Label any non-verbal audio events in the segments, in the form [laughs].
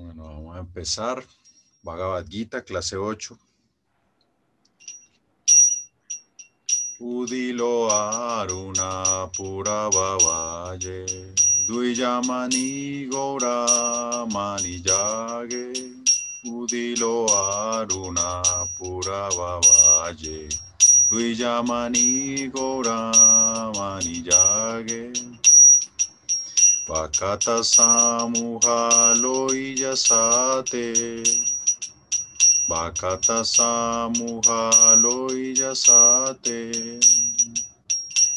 Bueno, vamos a empezar. Bhagavad Gita, clase 8. Udilo Aruna Purabhavaye Duijamani Gora Mani Jage Udilo Aruna Purabhavaye Duijamani Gora Mani Jage Vakata Samuha Loya Sate Vakata Samuha Loya Sate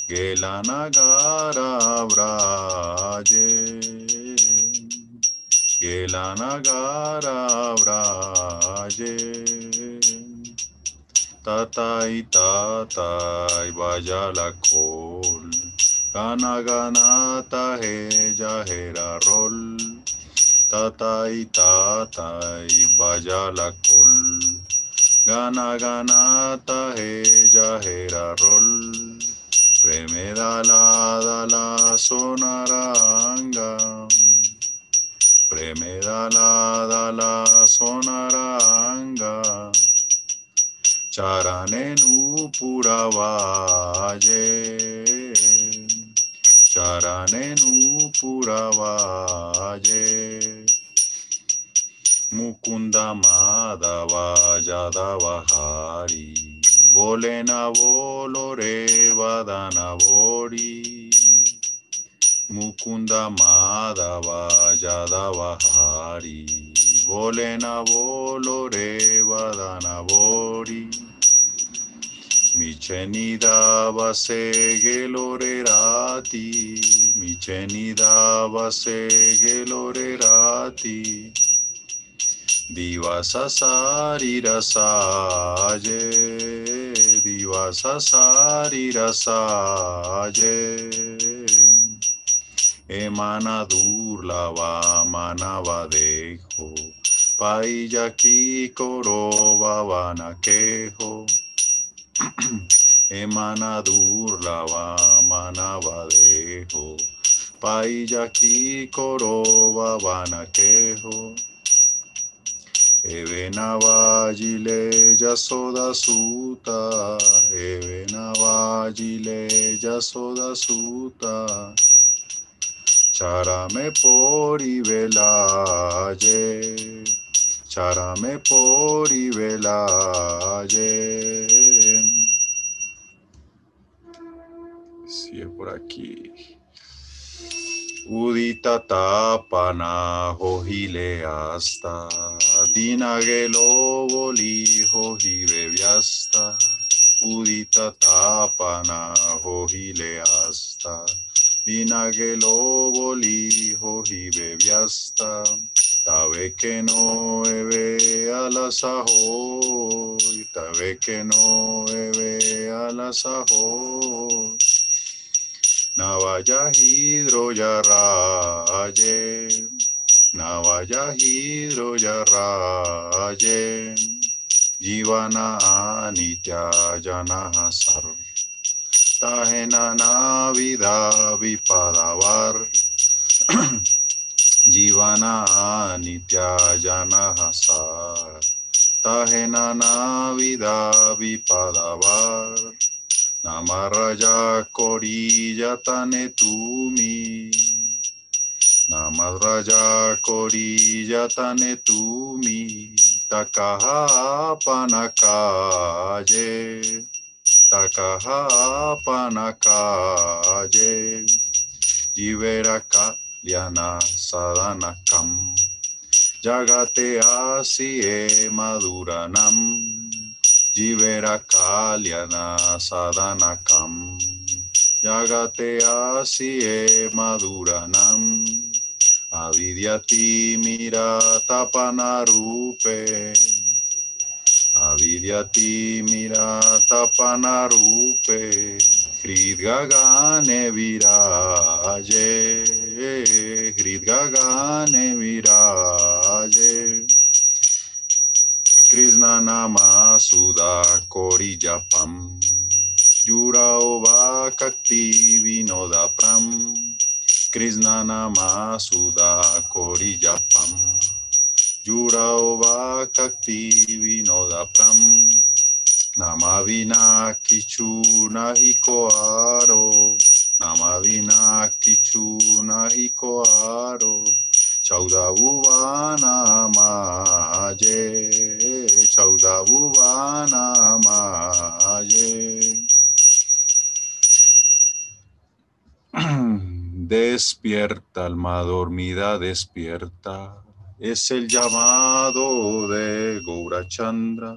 Gelanagara Vraje Gelanagara Vraje Tatai Tatai Vaya Kol Gana Ganata Heja Hera Rol Tatai Tatai Vaya la Kol Gana Ganata Heja Hera Rol Premeda la Sonaranga. Premeda la Dala Sonaranga. Charanenu Puravaye Puravaye Mukunda Madhava Yadava Volena Volore Vadana Vori Mukunda Madhava Yadava Hari Volena Volore Vori Michenida Vase Gelorerati Michenida Vase Gelorerati Divasa Sarira Saye Divasa Sarira Saye Emana Durlava Manava Dejo. Paiyaki Korova Vanakejo Emana Durlava Manava Dejo. Paiyaki Korova Vanakejo Evenavajile Yasoda Suta. Evenavajile Yasoda Suta. Charame pori velaye. Charame pori velaye Por aquí. Udita tapana hasta dinagelo boli vyasta Udita tapana hojile hasta dinagelo vyasta Tabe que no eve a la Tabe que no eve a la Navajahidro Yaraje. Navajahidro Yaraje. Jivana Anitya Janaha Sarva. Tahe Nana Vida Vipadavar. Jivana Anitya Janaha Sarva. Tahe Nana Vida Vipadavar. Namaraja Korija Tane Tumi. Namaraja Korija Tane Tumi. Takaha Panakaye. Takaha Panakaye. Jiveraka Liana Sadanakam. Jagate Asiye Maduranam. Jivera Kalyana Sadanakam Yagate Asiye Maduranam Avidyati Mira Tapanarupe Avidyati Mira Tapanarupe Hridgagane Viraye Hridgagane Viraye Krishna Nama Vasudha Korija Pam Yuraova ova Vinoda Pram. Krishna Namasuda Korija Pam Yuraova ova Vinoda Pram. Namavina Kichuna Hikoaro Namavina Kichuna Hikoaro Maye Chauda Bhuvana Maye [clears throat] Despierta, alma dormida, despierta. Es el llamado de Gaurachandra.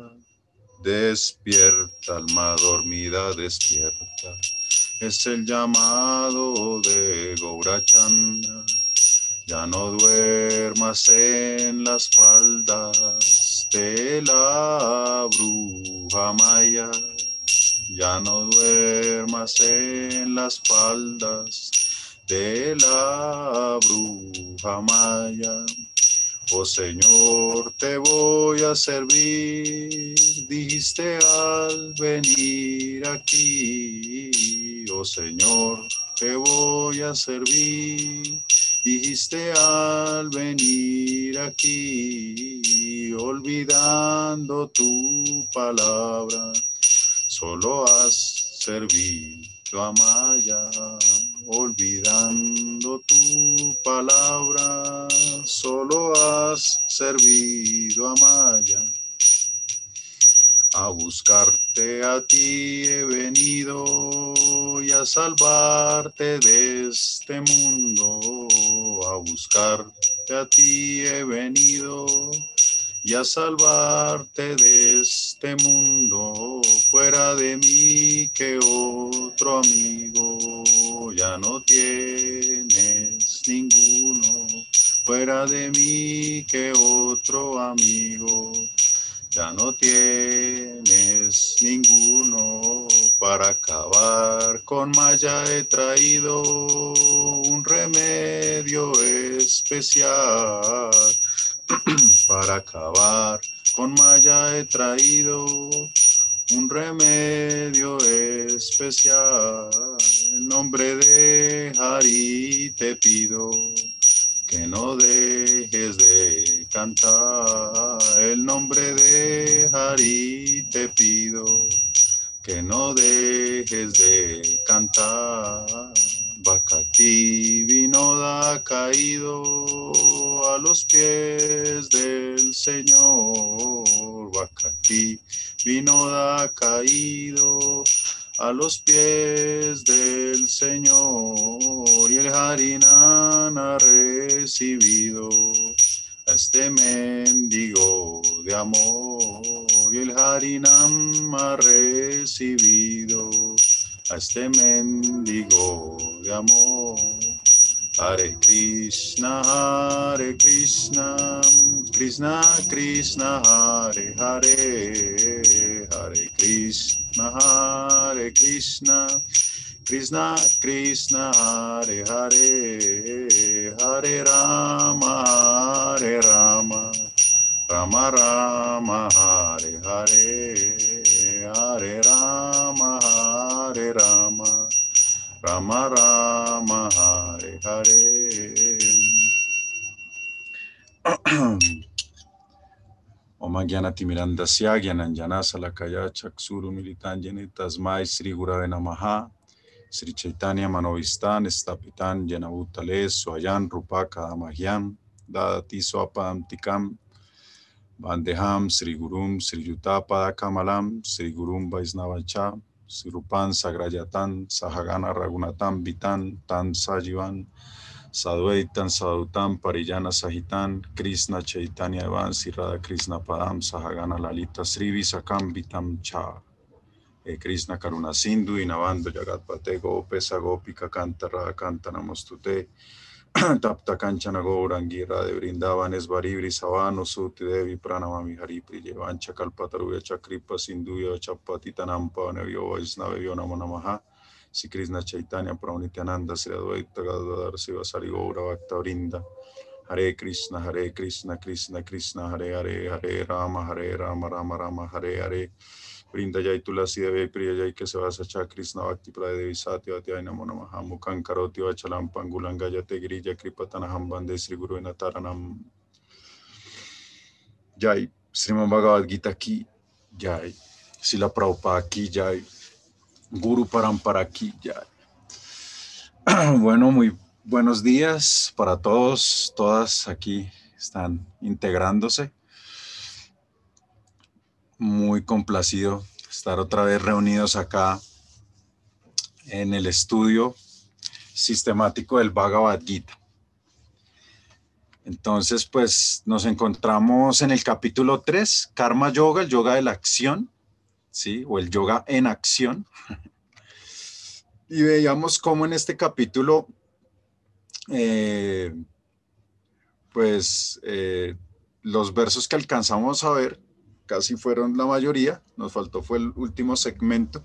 Despierta, alma dormida, despierta. Es el llamado de Gaurachandra. Ya no duermas en las faldas de la bruja maya. Ya no duermas en las faldas de la bruja maya. Oh Señor, te voy a servir, dijiste al venir aquí. Oh Señor, te voy a servir, dijiste al venir aquí, olvidando tu palabra, solo has servido Amaya, olvidando tu palabra, solo has servido Amaya. A buscarte a ti he venido y a salvarte de este mundo. A buscarte a ti he venido y a salvarte de este mundo. Fuera de mí que otro amigo ya no tienes ninguno. Fuera de mí que otro amigo ya no tienes ninguno. Para acabar con Maya he traído un remedio especial [clears throat] Para acabar con Maya he traído un remedio especial. En nombre de Hari te pido que no dejes de cantar. El nombre de Hari te pido que no dejes de cantar. Bhakti Vinoda caído a los pies del Señor. Bhakti Vinoda caído a los pies del Señor. Y el Harinán ha recibido de amor. Y el Harinam ha recibido a este mendigo de amor. Hare Krishna, Hare Krishna, Krishna Krishna, Hare Hare, Hare Krishna, Hare Krishna, Krishna Krishna, Hare Hare, Hare Rama, Hare Rama, Rama Rama, Hare Hare, Hare Rama, Hare Rama. Rama Rama Hare Hare. [clears throat] Om Gyanatimirandasya Gyananjana Salakaya Chaksuru Militanjani Tasmai Sri Gurave Namaha Sri Chaitanya Manovistan Stapitan Janavutale Swayan Rupaka Amahyan Dadati Swapam Tikam Bandeham Sri Gurum Sri Yutapa Kamalam Sri Gurum Vaisnavacha Sirupan Sagrayatan, Sahagana Ragunatam, Vitan, Tan Sajivan, Sadvaitan, Sadutam, Pariyana Sahitan, Krishna Chaitanya Evan, Sirada Krishna Padam, Sahagana Lalita, Sri Visakam, Vitam Cha. E Krishna Karuna Sindhu, Inavando Jagatpate, Gopesa, Gopika, Kanta, Kanta, Namostute, [clears throat] Tapta Kanchana Gourangira de Brindavan Esbaribri Savano Suti Devi Pranamami Haripri Jevancha Kalpataruya Chakripa Sinduya Chapatita Nampa Nevyo Vaisnava Namo Namaha Si Krishna Chaitanya Pranityananda Sri Advaita Gadadhar Sivasari Gaura Bhakta Brinda Hare Krishna Hare Krishna Krishna Krishna Hare Hare Hare Rama Hare Rama Rama Rama Hare Hare. Brinda Jai Tulasi Deve Priya Jai Kesavasa Krishna Bhakti Pradevi Sati Vatyai Namo Namaha Mukhan Karoti Vachalam Pangulan Gajate Girija Kripatanaham Bande Sri Guru Nataranam Jai, Sriman Bhagavad Gita aquí, Jai, Sila Prabhupada aquí, Jai, Guru Parampara aquí, Jai. [clears throat] Bueno, muy buenos días para todos, todas aquí están integrándose. Muy complacido estar otra vez reunidos acá en el estudio sistemático del Bhagavad Gita. Entonces, pues nos encontramos en el capítulo 3, Karma Yoga, el yoga de la acción, ¿sí? O el yoga en acción. [laughs] Y veíamos cómo en este capítulo, eh, pues eh, los versos que alcanzamos a ver, casi fueron la mayoría, nos faltó fue el último segmento,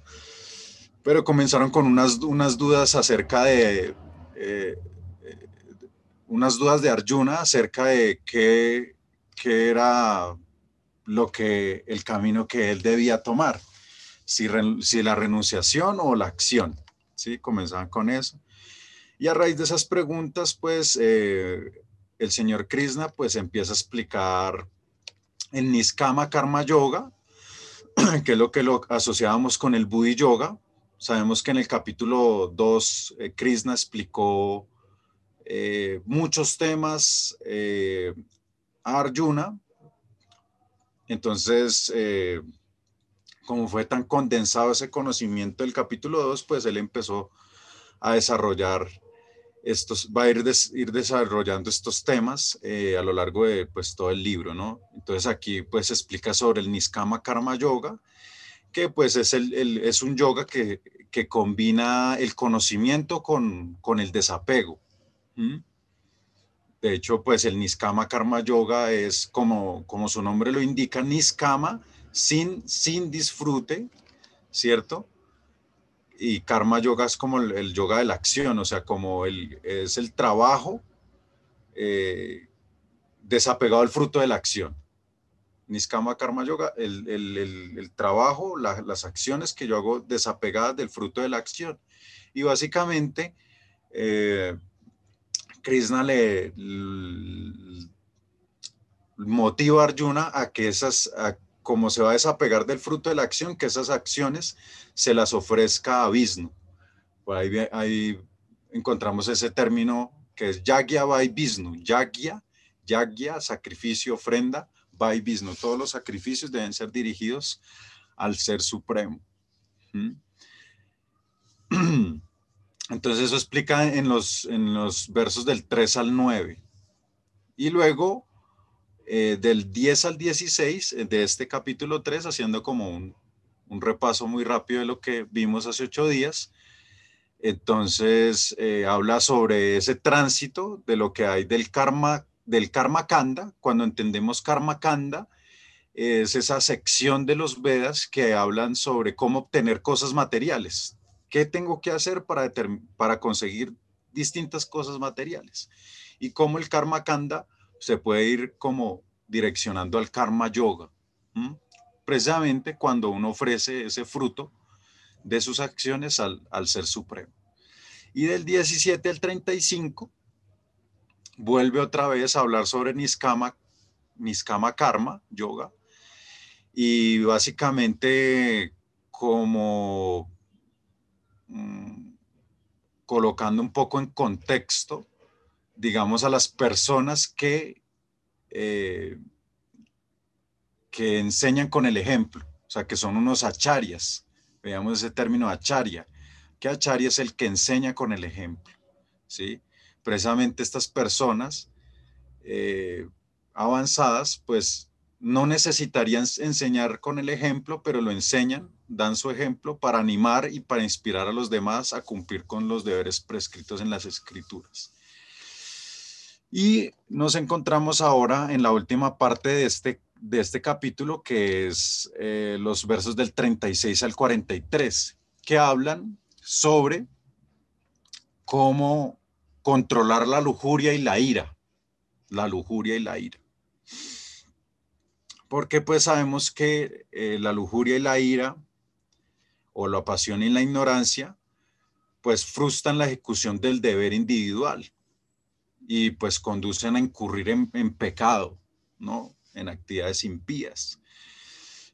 pero comenzaron con unas, unas dudas acerca de... Eh, unas dudas de Arjuna acerca de qué, qué, era lo que el camino que él debía tomar, si, si la renunciación o la acción. ¿sí? Comenzaban con eso. Y a raíz de esas preguntas, pues eh, el señor Krishna pues empieza a explicar el Niskama Karma Yoga, [clears throat] que es lo que lo asociábamos con el Buddhi Yoga. Sabemos que en el capítulo 2 eh, Krishna explicó eh, muchos temas eh, a Arjuna. Entonces, como fue tan condensado ese conocimiento del capítulo 2, pues él empezó a desarrollar estos, va a ir, desarrollando estos temas a lo largo de pues, todo el libro, ¿no? Entonces aquí pues explica sobre el Niskama Karma Yoga, que pues es un yoga que, que, combina el conocimiento con, con el desapego. De hecho, pues el Niskama Karma Yoga es como, como su nombre lo indica, Niskama, sin, sin disfrute, ¿cierto? Y Karma Yoga es como el, yoga de la acción, o sea, como el, es el trabajo eh, desapegado al fruto de la acción. Niskama Karma Yoga, el, trabajo, las acciones que yo hago desapegadas del fruto de la acción. Y básicamente, eh, Krishna le, motiva a Arjuna a que esas, como se va a desapegar del fruto de la acción, que esas acciones se las ofrezca a Vishnu. Por ahí, encontramos ese término que es Yagya by Vishnu. Yagya, Yagya, sacrificio, ofrenda, by Vishnu. Todos los sacrificios deben ser dirigidos al Ser Supremo. ¿Mm? [clears throat] Entonces eso explica en los, en los versos del 3 al 9. Y luego eh, del 10 al 16 eh, de este capítulo 3, haciendo como un, repaso muy rápido de lo que vimos hace ocho días. Entonces eh, habla sobre ese tránsito de lo que hay del karma, del karma kanda. Cuando entendemos karma kanda, es esa sección de los Vedas que hablan sobre cómo obtener cosas materiales, ¿Qué tengo que hacer para, para conseguir distintas cosas materiales? Y cómo el karma kanda se puede ir como direccionando al karma yoga. Precisamente cuando uno ofrece ese fruto de sus acciones al, al Ser Supremo. Y del 17 al 35 vuelve otra vez a hablar sobre Niskama, Niskama Karma, yoga, y básicamente como Mm, colocando un poco en contexto, digamos, a las personas que, eh, que enseñan con el ejemplo, o sea, que son unos acharias. Veamos ese término acharya, que acharya es el que enseña con el ejemplo, ¿sí? Precisamente estas personas eh, avanzadas, pues no necesitarían enseñar con el ejemplo, pero lo enseñan dan su ejemplo para animar y para inspirar a los demás a cumplir con los deberes prescritos en las escrituras. Y nos encontramos ahora en la última parte de este, de este capítulo, que es eh, los versos del 36 al 43, que hablan sobre cómo controlar la lujuria y la ira. La lujuria y la ira. Porque pues sabemos que eh, la lujuria y la ira o la pasión y la ignorancia, pues frustran la ejecución del deber individual y pues conducen a incurrir en, pecado, ¿no? en actividades impías.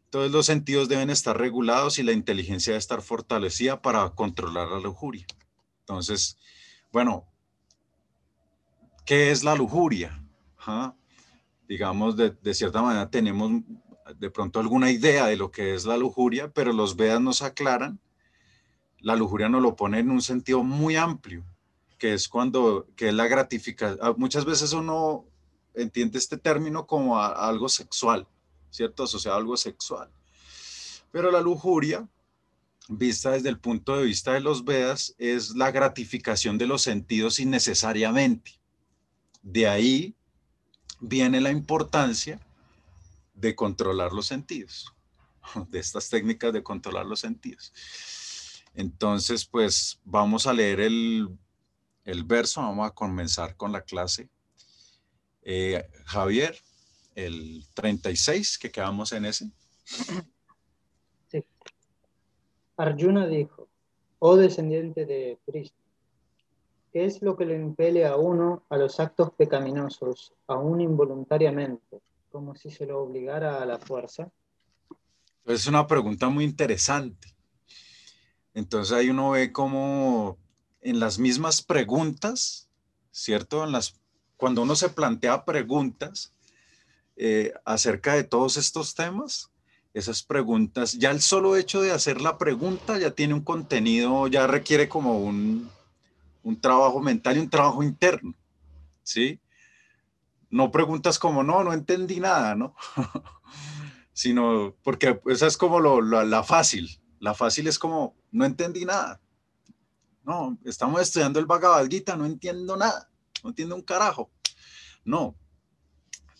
Todos los sentidos deben estar regulados y la inteligencia debe estar fortalecida para controlar la lujuria. Entonces, bueno, ¿qué es la lujuria? Digamos, de, de, cierta manera tenemos de pronto alguna idea de lo que es la lujuria, pero los Vedas nos aclaran, la lujuria nos lo pone en un sentido muy amplio, que es cuando, que la gratificación. Ah, muchas veces uno entiende este término como algo sexual, ¿cierto? Asociado a algo sexual. Pero la lujuria, vista desde el punto de vista de los Vedas, es la gratificación de los sentidos innecesariamente. De ahí viene la importancia de controlar los sentidos, [laughs] de estas técnicas de controlar los sentidos. Entonces, pues vamos a leer el, verso, vamos a comenzar con la clase. Eh, Javier, el 36, que quedamos en ese. [clears throat] Sí. Arjuna dijo, oh descendiente de Cristo, ¿qué es lo que le impele a uno a los actos pecaminosos, aún involuntariamente? como si se lo obligara a la fuerza? Es una pregunta muy interesante. Entonces ahí uno ve como en las mismas preguntas, ¿cierto? En las, cuando uno se plantea preguntas eh, acerca de todos estos temas, esas preguntas, ya el solo hecho de hacer la pregunta ya tiene un contenido, ya requiere como un, un trabajo mental y un trabajo interno, ¿sí? no preguntas como, no, no entendí nada, ¿no? [laughs] Sino porque esa es como lo, la fácil. La fácil es como, no entendí nada. No, estamos estudiando el Bhagavad no entiendo nada, no entiendo un carajo. No,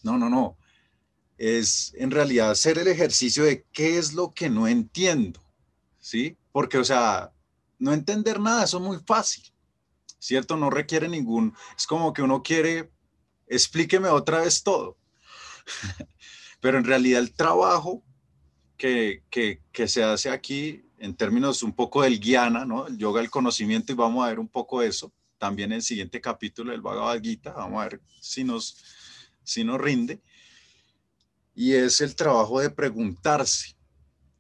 no, no, no. Es en realidad hacer el ejercicio de qué es lo que no entiendo, ¿sí? Porque, o sea, no entender nada, eso es muy fácil, ¿cierto? No requiere ningún, es como que uno quiere explíqueme otra vez todo. [laughs] Pero en realidad el trabajo que, se hace aquí en términos un poco del guiana, ¿no? El yoga del conocimiento y vamos a ver un poco eso también en el siguiente capítulo del Bhagavad Gita, vamos a ver si nos, si nos rinde. Y es el trabajo de preguntarse,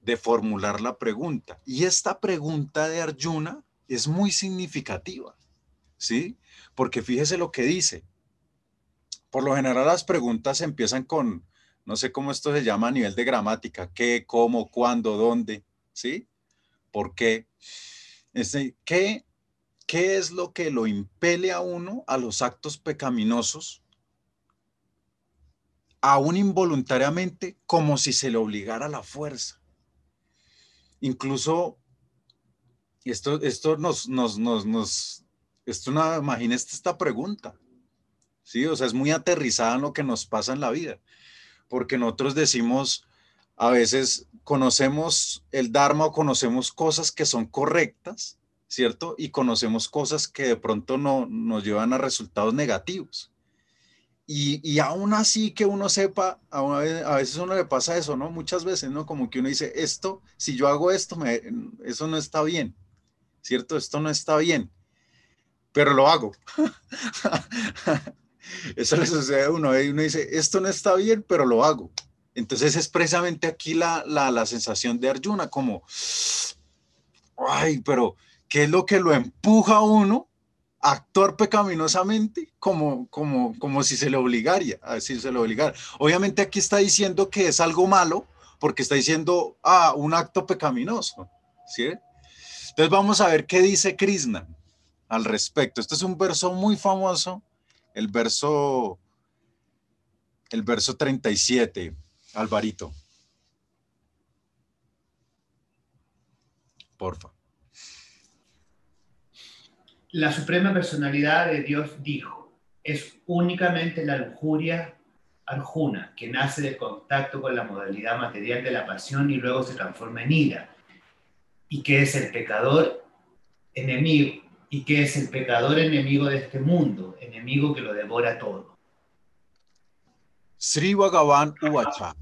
de formular la pregunta. Y esta pregunta de Arjuna es muy significativa, ¿sí? Porque fíjese lo que dice, por lo general las preguntas empiezan con, no sé cómo esto se llama a nivel de gramática, qué, cómo, cuándo, dónde, ¿sí? ¿Por qué? Este, ¿qué, ¿Qué es lo que lo impele a uno a los actos pecaminosos, aún involuntariamente, como si se le obligara la fuerza? Incluso, esto, esto nos, nos, nos, esto imagínese esta pregunta. ¿sí? O sea, es muy aterrizada en lo que nos pasa en la vida, porque nosotros decimos, a veces conocemos el Dharma o conocemos cosas que son correctas, ¿cierto? Y conocemos cosas que de pronto no, nos llevan a resultados negativos. Y, y aún así que uno sepa, a, a veces uno le pasa eso, ¿no? Muchas veces, ¿no? Como que uno dice, esto, si yo hago esto, eso no está bien, ¿cierto? Esto no está bien, pero lo hago. [laughs] Eso le sucede a uno y uno dice, esto no está bien, pero lo hago. Entonces es precisamente aquí la, la, la sensación de Arjuna, como, ay, pero ¿qué es lo que lo empuja a uno a actuar pecaminosamente como, como, como si se le obligara, a si se obligara? Obviamente aquí está diciendo que es algo malo, porque está diciendo, ah, un acto pecaminoso, ¿sí? Entonces vamos a ver qué dice Krishna al respecto. Este es un verso muy famoso el verso, el verso 37, Alvarito. Porfa. La Suprema Personalidad de Dios dijo, es únicamente la lujuria arjuna que nace del contacto con la modalidad material de la pasión y luego se transforma en ira, y que es el pecador enemigo, y que es el pecador enemigo de este mundo, enemigo que lo devora todo. Sri Bhagavan Uvacha,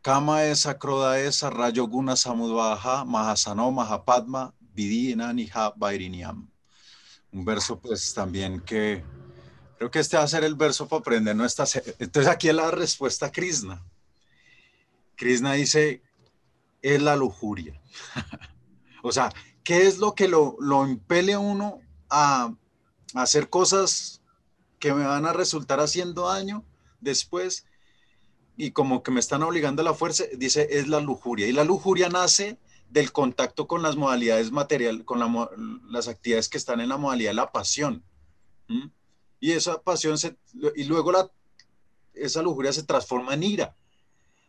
Kama esa Kroda esa Rayoguna Samudvaha Mahasano Mahapadma Vidinaniha Vairiniam. Un verso pues también que Creo que este va a ser el verso para aprender nuestra... Entonces aquí es la respuesta a Krishna. Krishna dice, es la lujuria. [laughs] o sea, ¿qué es lo que lo, lo impele a uno a hacer cosas que me van a resultar haciendo daño después? Y como que me están obligando a la fuerza, dice, es la lujuria. Y la lujuria nace del contacto con las modalidades material, con la, las actividades que están en la modalidad de la pasión. Y esa pasión, se, y luego la, esa lujuria se transforma en ira.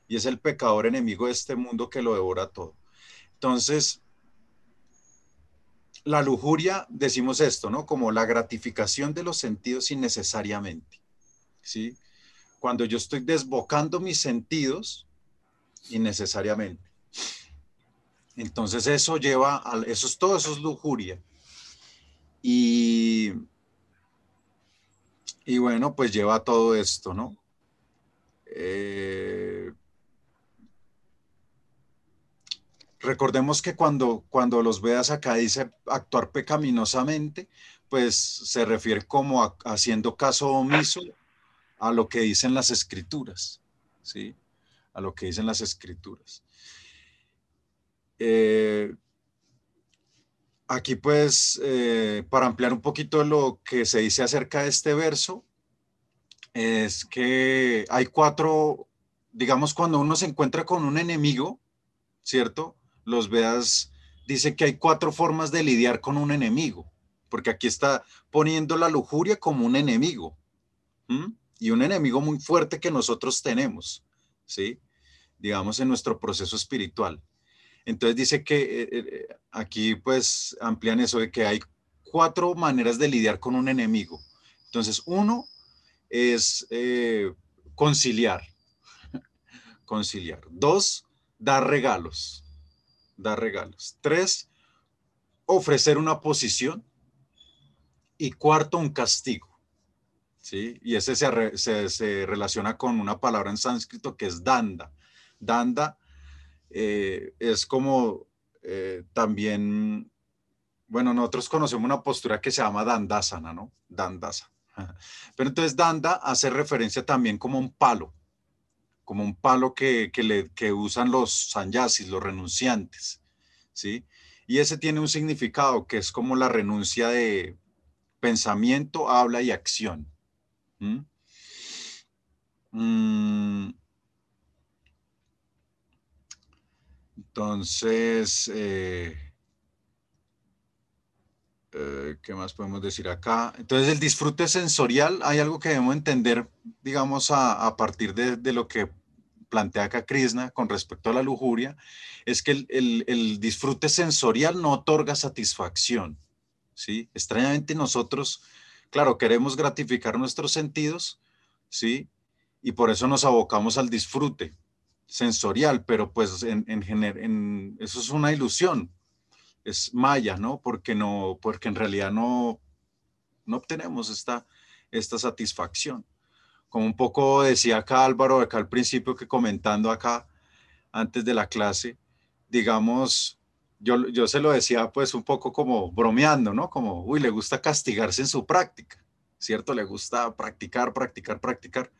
Y es el pecador enemigo de este mundo que lo devora todo. Entonces, la lujuria, decimos esto, ¿no? Como la gratificación de los sentidos innecesariamente. ¿Sí? Cuando yo estoy desbocando mis sentidos innecesariamente. Entonces eso lleva a, eso es todo, eso es lujuria. Y, y bueno, pues lleva a todo esto, ¿no? Eh, recordemos que cuando, cuando los veas acá dice actuar pecaminosamente, pues se refiere como haciendo caso omiso a lo que dicen las escrituras, ¿sí? A lo que dicen las escrituras. Eh, aquí pues, eh, para ampliar un poquito lo que se dice acerca de este verso, es que hay cuatro, digamos, cuando uno se encuentra con un enemigo, ¿cierto? Los veas, dice que hay cuatro formas de lidiar con un enemigo, porque aquí está poniendo la lujuria como un enemigo, y un enemigo muy fuerte que nosotros tenemos, ¿sí? Digamos, en nuestro proceso espiritual. Entonces dice que eh, eh, aquí pues amplían eso de que hay cuatro maneras de lidiar con un enemigo. Entonces, uno es eh, conciliar, [laughs] conciliar. Dos, dar regalos, dar regalos. Tres, ofrecer una posición. Y cuarto, un castigo. ¿Sí? Y ese se, relaciona con una palabra en sánscrito que es danda. Danda eh, es como eh, también, bueno, nosotros conocemos una postura que se llama dandasana, ¿no? Dandasa. [laughs] Pero entonces danda hace referencia también como un palo, como un palo que, que usan los sanyasis, los renunciantes, ¿sí? Y ese tiene un significado que es como la renuncia de pensamiento, habla y acción. ¿Mm? Entonces, eh, eh, ¿qué más podemos decir acá? Entonces, el disfrute sensorial, hay algo que debemos entender, digamos, a, partir de, lo que plantea acá Krishna con respecto a la lujuria, es que el, el disfrute sensorial no otorga satisfacción, ¿sí? Extrañamente nosotros, claro, queremos gratificar nuestros sentidos, ¿sí? Y por eso nos abocamos al disfrute, sensorial, pero pues en, en, en, eso es una ilusión, es maya, ¿no? Porque no, porque en realidad no, no obtenemos esta, esta satisfacción. Como un poco decía acá Álvaro, acá al principio que comentando acá, antes de la clase, digamos, yo, yo se lo decía pues un poco como bromeando, ¿no? Como, uy, le gusta castigarse en su práctica, ¿cierto? Le gusta practicar, practicar, practicar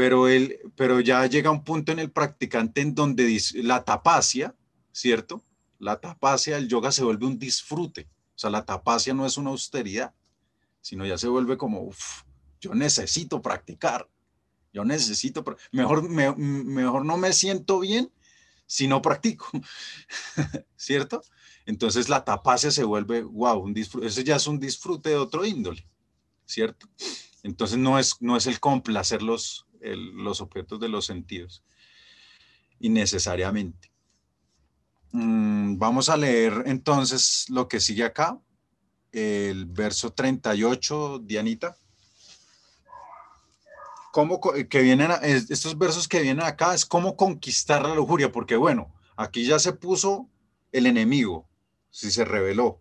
pero, él, pero ya llega un punto en el practicante en donde la tapacia, ¿cierto? La tapacia, el yoga se vuelve un disfrute. O sea, la tapacia no es una austeridad, sino ya se vuelve como, uff, yo necesito practicar. Yo necesito, mejor, mejor no me siento bien si no practico, [laughs] ¿cierto? Entonces la tapacia se vuelve, wow, un disfrute, ese ya es un disfrute de otro índole, ¿cierto? Entonces no es, no es el complacer los, los objetos de los sentidos, innecesariamente. Mm, vamos a leer entonces lo que sigue acá, el verso 38, Dianita. ¿Cómo que vienen, estos versos que vienen acá es cómo conquistar la lujuria, porque bueno, aquí ya se puso el enemigo, si se reveló,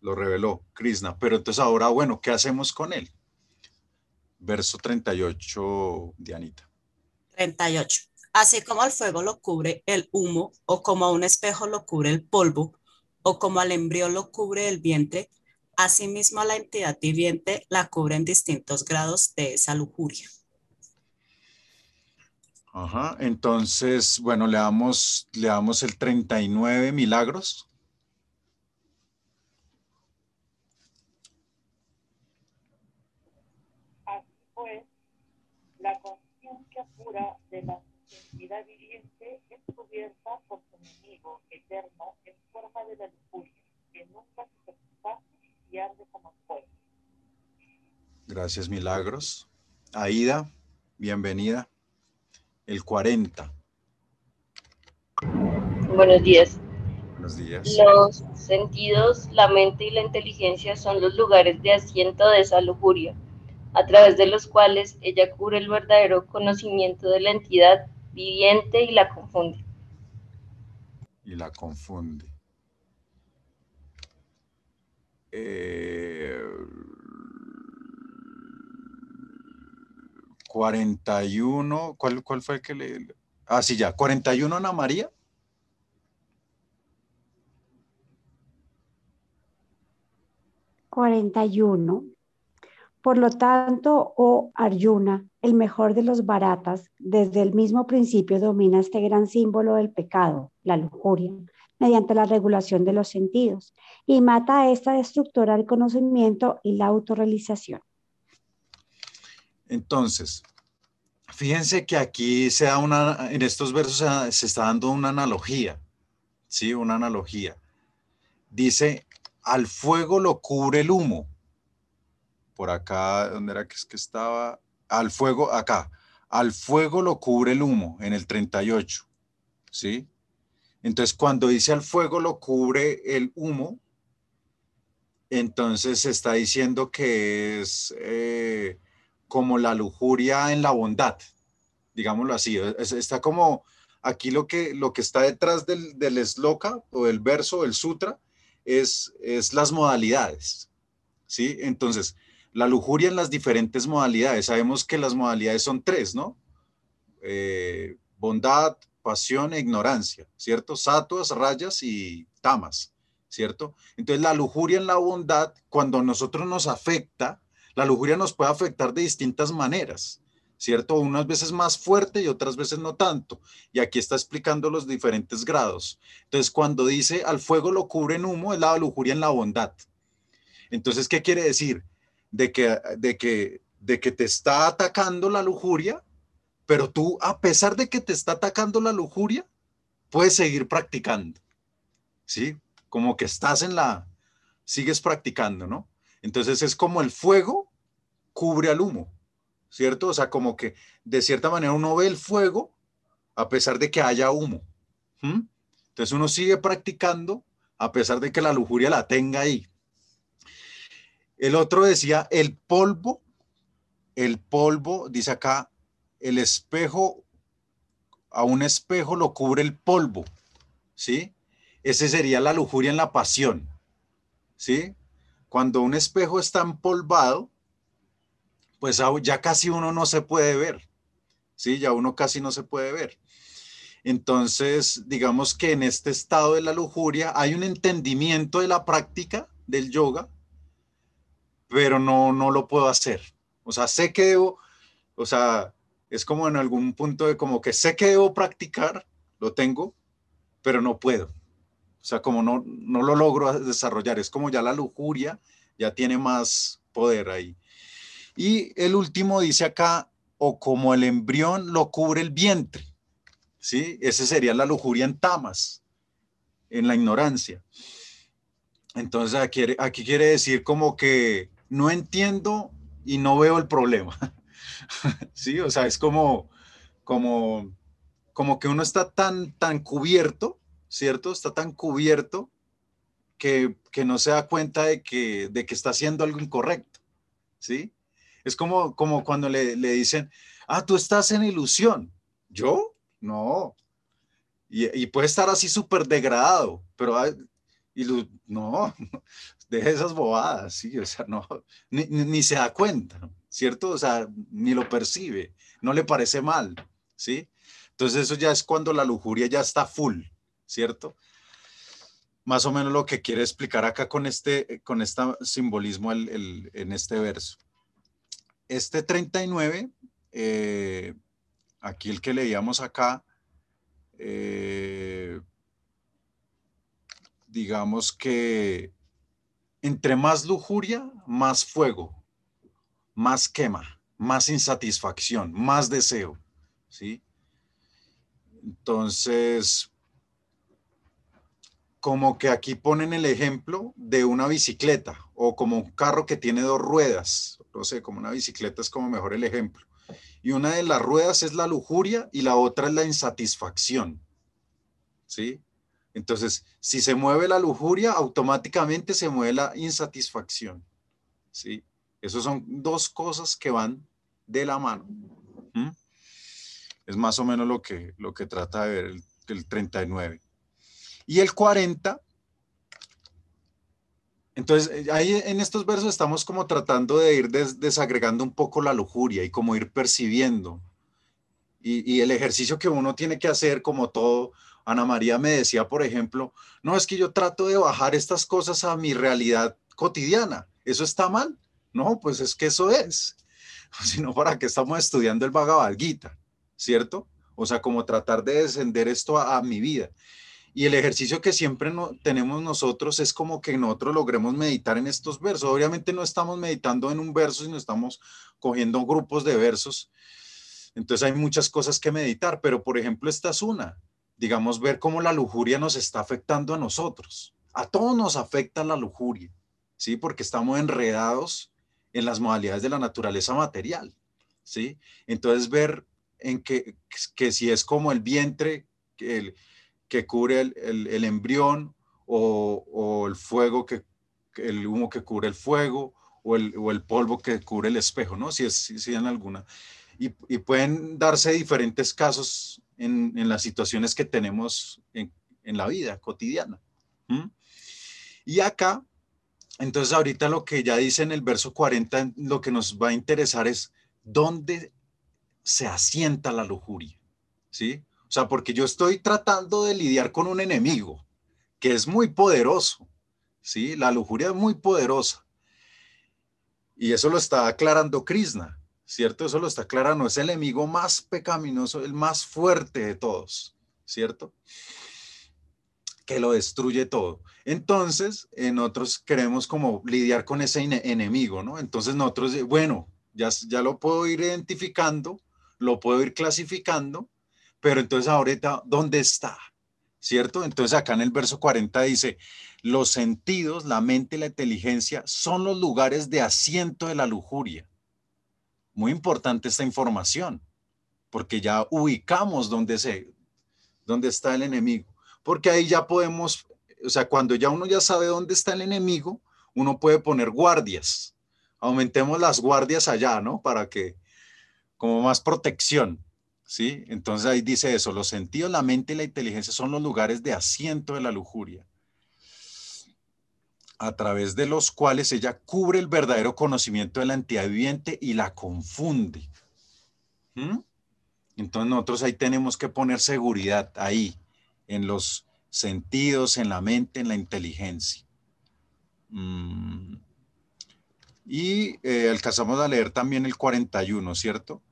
lo reveló Krishna, pero entonces ahora, bueno, ¿qué hacemos con él? verso 38, Dianita. 38. Así como el fuego lo cubre el humo, o como a un espejo lo cubre el polvo, o como al embrión lo cubre el vientre, Asimismo, a la entidad viviente la cubren distintos grados de esa lujuria. Ajá, entonces, bueno, le damos, le damos el 39 milagros. Así pues, la conciencia pura de la entidad viviente es cubierta por su enemigo eterno en forma de la lujuria, que nunca se como. Gracias, milagros. Aida, bienvenida. El 40. Buenos días. Buenos días. Los sentidos, la mente y la inteligencia son los lugares de asiento de esa lujuria, a través de los cuales ella cubre el verdadero conocimiento de la entidad viviente y la confunde. Y la confunde. Eh, 41, ¿cuál, ¿cuál fue el que le...? Ah, sí, ya, 41 Ana María. Cuarenta y uno. Por lo tanto, oh Arjuna, el mejor de los baratas, desde el mismo principio domina este gran símbolo del pecado, la lujuria, mediante la regulación de los sentidos, y mata a esta destructora del conocimiento y la autorrealización. Entonces, fíjense que aquí se da una, en estos versos se, está dando una analogía, ¿sí? Una analogía. Dice, al fuego lo cubre el humo. Por acá, ¿dónde era que es que estaba? Al fuego, acá. Al fuego lo cubre el humo, en el 38, ¿sí? Entonces, cuando dice al fuego lo cubre el humo, entonces está diciendo que es... eh, como la lujuria en la bondad, digámoslo así. Es- Está como aquí lo que, lo que está detrás del, del sloka o del verso, del sutra, es, es las modalidades. ¿sí? Entonces, la lujuria en las diferentes modalidades. Sabemos que las modalidades son tres, ¿no? Eh, bondad, pasión e ignorancia, ¿cierto? Satuas, rayas y tamas, ¿cierto? Entonces, la lujuria en la bondad, cuando a nosotros nos afecta, la lujuria nos puede afectar de distintas maneras, ¿cierto? Unas veces más fuerte y otras veces no tanto. Y aquí está explicando los diferentes grados. Entonces, cuando dice al fuego lo cubre en humo, es la lujuria en la bondad. Entonces, ¿qué quiere decir? De que, de que, de que te está atacando la lujuria, pero tú, a pesar de que te está atacando la lujuria, puedes seguir practicando, ¿sí? Como que estás en la, sigues practicando, ¿no? Entonces es como el fuego cubre al humo, ¿cierto? O sea, como que de cierta manera uno ve el fuego a pesar de que haya humo. Entonces uno sigue practicando a pesar de que la lujuria la tenga ahí. El otro decía, el polvo, el polvo, dice acá, el espejo, a un espejo lo cubre el polvo, ¿sí? Ese sería la lujuria en la pasión, ¿sí? Cuando un espejo está empolvado, pues au- ya casi uno no se puede ver, ¿sí? Ya uno casi no se puede ver. Entonces, digamos que en este estado de la lujuria hay un entendimiento de la práctica del yoga, pero no, no lo puedo hacer. O sea, sé que debo, o sea, es como en algún punto de como que sé que debo practicar, lo tengo, pero no puedo. O sea, como no, no lo logro desarrollar, es como ya la lujuria ya tiene más poder ahí. Y el último dice acá, o como el embrión lo cubre el vientre, ¿sí? Ese sería la lujuria en tamas, en la ignorancia. Entonces aquí, aquí quiere decir como que no entiendo y no veo el problema, [laughs] ¿sí? O sea, es como, como, como que uno está tan, tan cubierto, ¿cierto? Está tan cubierto que, que no se da cuenta de que, de que está haciendo algo incorrecto, ¿sí? Es como, como cuando le, le dicen, ah, tú estás en ilusión. ¿Yo? No. Y, y puede estar así súper degradado, pero ah, ilu- no, [laughs] deje esas bobadas, sí, o sea, no, ni- ni se da cuenta, ¿cierto? O sea, ni lo percibe, no le parece mal, ¿sí? Entonces eso ya es cuando la lujuria ya está full, ¿cierto? más o menos lo que quiere explicar acá con este, con este simbolismo en este verso. Este 39, eh, aquí el que leíamos acá, eh, digamos que entre más lujuria, más fuego, más quema, más insatisfacción, más deseo, ¿sí? Entonces, como que aquí ponen el ejemplo de una bicicleta o como un carro que tiene dos ruedas, no sé, como una bicicleta es como mejor el ejemplo. Y una de las ruedas es la lujuria y la otra es la insatisfacción, ¿sí? Entonces, si se mueve la lujuria, automáticamente se mueve la insatisfacción. ¿sí? Esas son dos cosas que van de la mano. Es más o menos lo que, lo que trata de ver el, el 39. Y el 40, entonces ahí en estos versos estamos como tratando de ir desagregando un poco la lujuria y como ir percibiendo. Y, y el ejercicio que uno tiene que hacer como todo, Ana María me decía, por ejemplo, no, es que yo trato de bajar estas cosas a mi realidad cotidiana. ¿Eso está mal? No, pues es que eso es. [laughs] Sino para que estamos estudiando el Bhagavad Gita, ¿cierto? O sea, como tratar de descender esto a, mi vida. Y el ejercicio que siempre no, tenemos nosotros es como que nosotros logremos meditar en estos versos. Obviamente no estamos meditando en un verso, sino estamos cogiendo grupos de versos. Entonces hay muchas cosas que meditar, pero por ejemplo esta es una digamos, ver cómo la lujuria nos está afectando a nosotros. A todos nos afecta la lujuria, ¿sí? Porque estamos enredados en las modalidades de la naturaleza material, ¿sí? Entonces ver en que, que si es como el vientre que, el, que cubre el, el, embrión o, o, el fuego, que, el humo que cubre el fuego o el, o el polvo que cubre el espejo, ¿no? Si es si, en alguna. Y, y, pueden darse diferentes casos en, las situaciones que tenemos en, la vida cotidiana. Y acá, entonces ahorita lo que ya dice en el verso 40, lo que nos va a interesar es dónde se asienta la lujuria, ¿sí? O sea, porque yo estoy tratando de lidiar con un enemigo que es muy poderoso, ¿sí? La lujuria es muy poderosa. Y eso lo está aclarando Krishna. ¿cierto? Eso lo está aclarando, es el enemigo más pecaminoso, el más fuerte de todos, ¿cierto? Que lo destruye todo. Entonces, nosotros queremos como lidiar con ese enemigo, ¿no? Entonces nosotros, bueno, ya, ya lo puedo ir identificando, lo puedo ir clasificando, pero entonces ahorita, ¿dónde está? ¿Cierto? Entonces acá en el verso 40 dice, los sentidos, la mente y la inteligencia son los lugares de asiento de la lujuria muy importante esta información, porque ya ubicamos dónde, se, dónde está el enemigo, porque ahí ya podemos, o sea, cuando ya uno ya sabe dónde está el enemigo, uno puede poner guardias. Aumentemos las guardias allá, ¿no? Para que, como más protección, ¿sí? Entonces ahí dice eso, los sentidos, la mente y la inteligencia son los lugares de asiento de la lujuria a través de los cuales ella cubre el verdadero conocimiento de la entidad viviente y la confunde. Entonces nosotros ahí tenemos que poner seguridad ahí, en los sentidos, en la mente, en la inteligencia. Mm. Y eh, alcanzamos a leer también el 41, ¿cierto?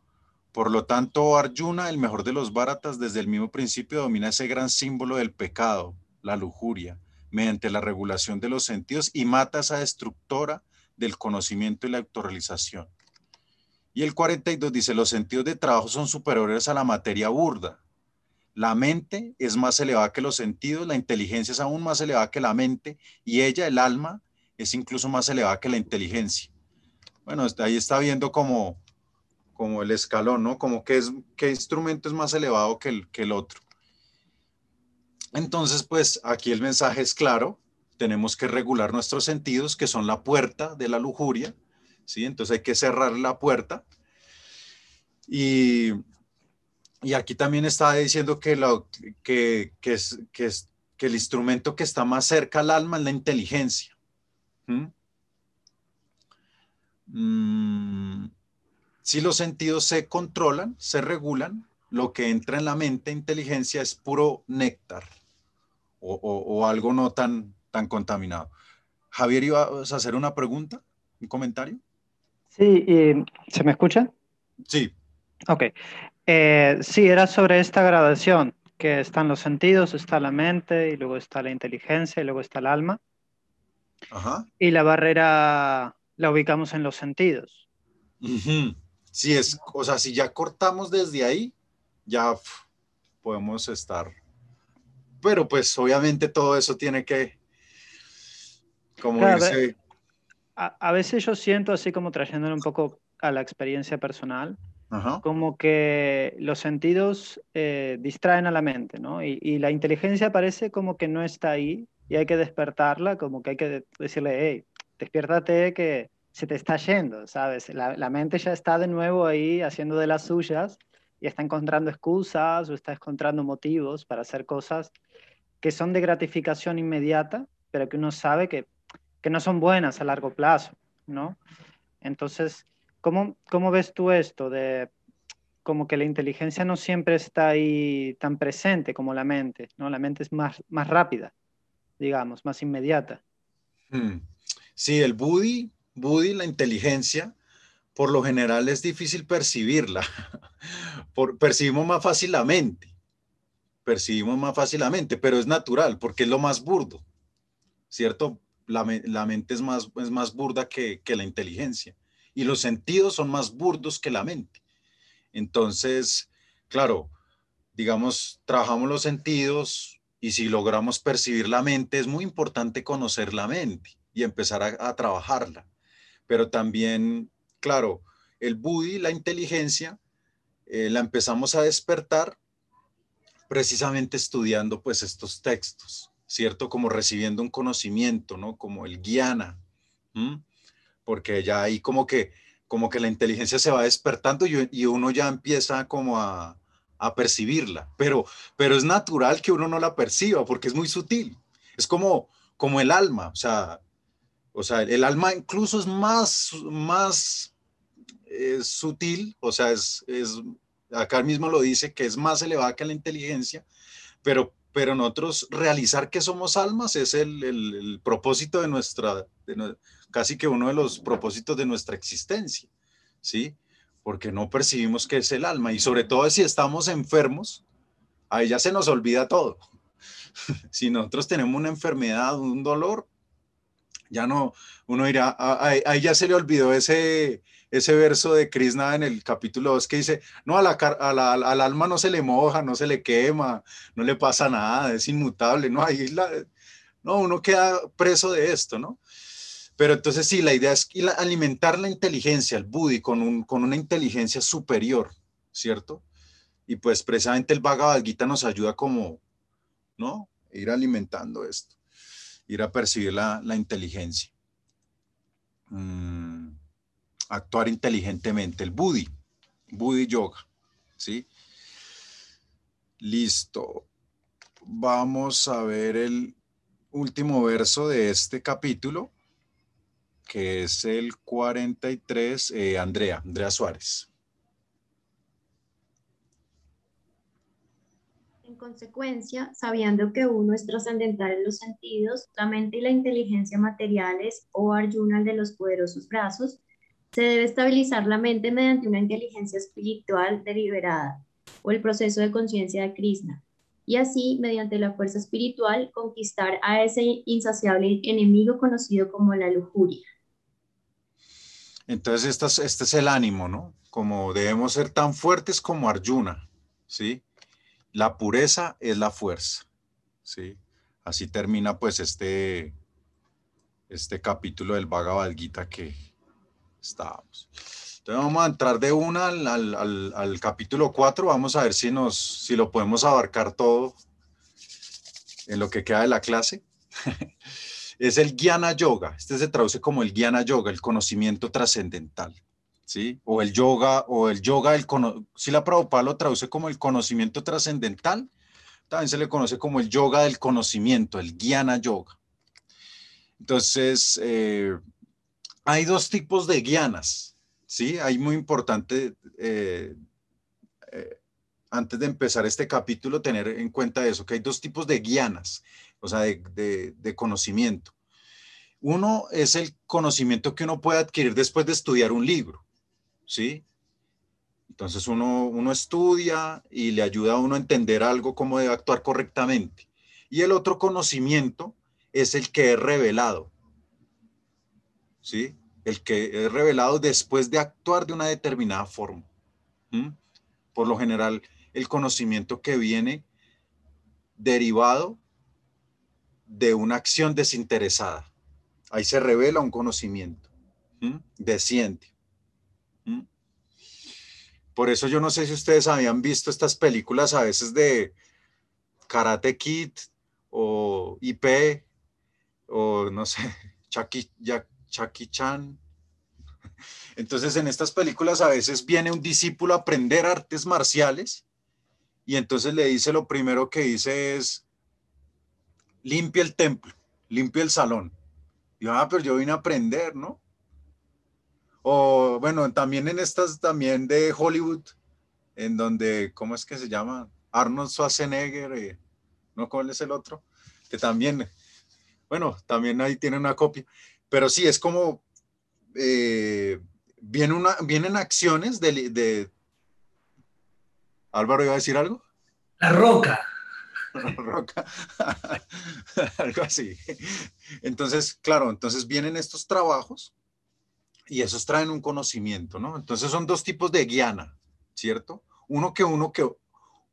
Por lo tanto, Arjuna, el mejor de los Bharatas, desde el mismo principio domina ese gran símbolo del pecado, la lujuria mediante la regulación de los sentidos y mata esa destructora del conocimiento y la autorrealización. Y el 42 dice, los sentidos de trabajo son superiores a la materia burda. La mente es más elevada que los sentidos, la inteligencia es aún más elevada que la mente y ella, el alma, es incluso más elevada que la inteligencia. Bueno, ahí está viendo como, como el escalón, ¿no? Como qué, es, qué instrumento es más elevado que el, que el otro. Entonces, pues aquí el mensaje es claro, tenemos que regular nuestros sentidos, que son la puerta de la lujuria, ¿sí? Entonces hay que cerrar la puerta. Y, aquí también está diciendo que, lo, que, es, que, es, que el instrumento que está más cerca al alma es la inteligencia. Mm, si los sentidos se controlan, se regulan, lo que entra en la mente, inteligencia, es puro néctar o, algo no tan, tan contaminado. Javier, ¿ibas a hacer una pregunta? ¿Un comentario? Sí, ¿se me escucha? Sí. Ok. Eh, sí, era sobre esta gradación, que están los sentidos, está la mente, y luego está la inteligencia, y luego está el alma. Ajá. Y la barrera la ubicamos en los sentidos. Sí, es, o sea, si ya cortamos desde ahí, ya podemos estar. Pero pues obviamente todo eso tiene que, como irse... A, veces yo siento así como trayéndolo un poco a la experiencia personal, como que los sentidos eh, distraen a la mente, ¿no? Y, la inteligencia parece como que no está ahí y hay que despertarla, como que hay que decirle, hey, despiértate que se te está yendo, ¿sabes? La, la, mente ya está de nuevo ahí haciendo de las suyas y está encontrando excusas o está encontrando motivos para hacer cosas que son de gratificación inmediata, pero que uno sabe que, que no son buenas a largo plazo, ¿no? Entonces, ¿cómo, ¿cómo ves tú esto de como que la inteligencia no siempre está ahí tan presente como la mente, ¿no? La mente es más, más rápida, digamos, más inmediata. Hmm. Sí, el Budi, la inteligencia, por lo general es difícil percibirla. [laughs] por, percibimos más fácilmente, percibimos más fácilmente, pero es natural porque es lo más burdo, ¿cierto? La, mente es más, es más burda que, que la inteligencia y los sentidos son más burdos que la mente. Entonces, claro, digamos, trabajamos los sentidos y si logramos percibir la mente, es muy importante conocer la mente y empezar a, trabajarla. Pero también, claro, el Budi, la inteligencia, eh, la empezamos a despertar precisamente estudiando pues estos textos, ¿cierto? Como recibiendo un conocimiento, ¿no? Como el guiana, porque ya ahí como que, como que la inteligencia se va despertando y, uno ya empieza como a, a, percibirla, pero, pero es natural que uno no la perciba porque es muy sutil, es como, como el alma, o sea, o sea, el alma incluso es más, más eh, sutil, o sea, es, es, acá mismo lo dice, que es más elevada que la inteligencia, pero, pero nosotros realizar que somos almas es el, propósito de nuestra, casi que uno de los propósitos de nuestra existencia, ¿sí? Porque no percibimos que es el alma y sobre todo si estamos enfermos, ahí ya se nos olvida todo. [laughs] si nosotros tenemos una enfermedad, un dolor, ya no, uno dirá, ah, ahí, ya se le olvidó ese, ese verso de Krishna en el capítulo 2 que dice, no, a la, al alma no se le moja, no se le quema, no le pasa nada, es inmutable, ¿no? Ahí la, no, uno queda preso de esto, ¿no? Pero entonces sí, la idea es alimentar la inteligencia, el Budi, con, un, con una inteligencia superior, ¿cierto? Y pues precisamente el Bhagavad nos ayuda como, ¿no? Ir alimentando esto ir a percibir la, inteligencia. Mm, actuar inteligentemente, el Budi, Budi Yoga, ¿sí? Listo. Vamos a ver el último verso de este capítulo, que es el 43, eh, Andrea, Andrea Suárez. consecuencia, sabiendo que uno es trascendental en los sentidos, la mente y la inteligencia materiales o Arjuna de los poderosos brazos, se debe estabilizar la mente mediante una inteligencia espiritual deliberada o el proceso de conciencia de Krishna, y así, mediante la fuerza espiritual, conquistar a ese insaciable enemigo conocido como la lujuria. Entonces, este es, el ánimo, ¿no? Como debemos ser tan fuertes como Arjuna, ¿sí? La pureza es la fuerza. ¿sí? Así termina pues este, este capítulo del Bhagavad Gita que estábamos. Entonces vamos a entrar de una al, capítulo 4. Vamos a ver si, nos, si lo podemos abarcar todo en lo que queda de la clase. [laughs] es el Jnana Yoga. Este se traduce como el Jnana Yoga, el conocimiento trascendental. ¿sí? O el yoga, o el yoga, el si la Prabhupada lo traduce como el conocimiento trascendental, también se le conoce como el yoga del conocimiento, el Jnana Yoga. Entonces, eh, hay dos tipos de guianas, ¿sí? Hay muy importante, eh, eh, antes de empezar este capítulo, tener en cuenta eso, que hay dos tipos de guianas. o sea, de, de conocimiento. Uno es el conocimiento que uno puede adquirir después de estudiar un libro, ¿sí? Entonces uno, uno estudia y le ayuda a uno a entender algo, cómo debe actuar correctamente. Y el otro conocimiento es el que es revelado, ¿sí? El que es revelado después de actuar de una determinada forma. Por lo general, el conocimiento que viene derivado de una acción desinteresada. Ahí se revela un conocimiento, desciende. Por eso yo no sé si ustedes habían visto estas películas a veces de Karate Kid o IP o no sé, Chucky, Chucky Chan. Entonces en estas películas a veces viene un discípulo a aprender artes marciales y entonces le dice lo primero que dice es, limpia el templo, limpia el salón. Y yo, ah, pero yo vine a aprender, ¿no? O bueno, también en estas también de Hollywood, en donde, ¿cómo es que se llama? Arnold Schwarzenegger, eh, ¿no? ¿Cuál es el otro? Que también, bueno, también ahí tiene una copia. Pero sí, es como, eh, viene una, vienen acciones de, de... Álvaro iba a decir algo. La roca. La [laughs] roca. [laughs] algo así. Entonces, claro, entonces vienen estos trabajos y esos traen un conocimiento, ¿no? Entonces son dos tipos de guiana, ¿cierto? Uno que uno que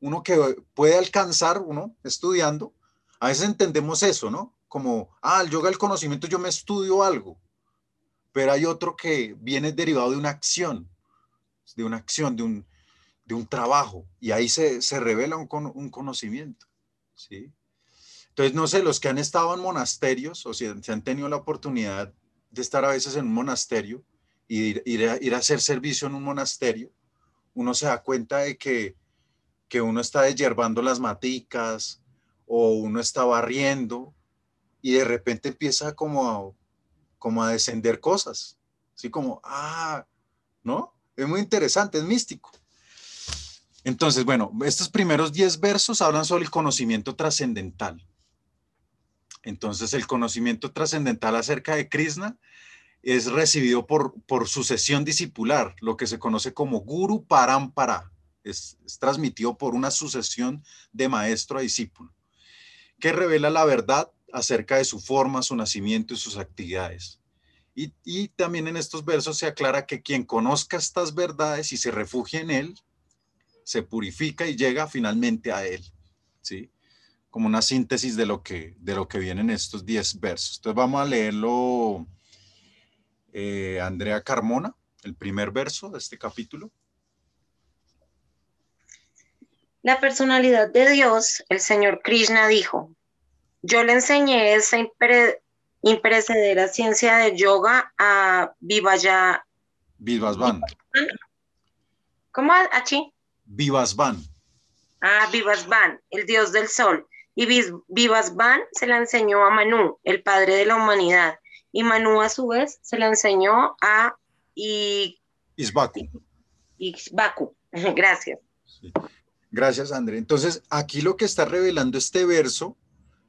uno que puede alcanzar uno estudiando, a veces entendemos eso, ¿no? Como, ah, el yoga del conocimiento yo me estudio algo, pero hay otro que viene derivado de una acción, de una acción, de un, de un trabajo, y ahí se, se revela un, un conocimiento, ¿sí? Entonces, no sé, los que han estado en monasterios o si, si han tenido la oportunidad de estar a veces en un monasterio y ir, a, ir a hacer servicio en un monasterio, uno se da cuenta de que, que uno está desyerbando las maticas o uno está barriendo y de repente empieza como a, como a descender cosas, así como, ah, ¿no? Es muy interesante, es místico. Entonces, bueno, estos primeros 10 versos hablan sobre el conocimiento trascendental. Entonces, el conocimiento trascendental acerca de Krishna es recibido por, por sucesión discipular, lo que se conoce como Guru Parampara. Es, es transmitido por una sucesión de maestro a discípulo, que revela la verdad acerca de su forma, su nacimiento y sus actividades. Y, también en estos versos se aclara que quien conozca estas verdades y se refugia en él, se purifica y llega finalmente a él. ¿sí? como una síntesis de lo que, de lo que vienen estos 10 versos. Entonces vamos a leerlo, eh, Andrea Carmona, el primer verso de este capítulo. La personalidad de Dios, el Señor Krishna dijo, yo le enseñé esa imperecedera ciencia de yoga a Vivaya... Vivasvan. ¿Cómo, Achi? Vivasvan. Ah, Vivasvan, el dios del sol. Y Vivasvan se la enseñó a Manu, el padre de la humanidad. Y Manu a su vez se la enseñó a I... Isbaku. Isbaku, [laughs] gracias. Gracias, André. Entonces, aquí lo que está revelando este verso,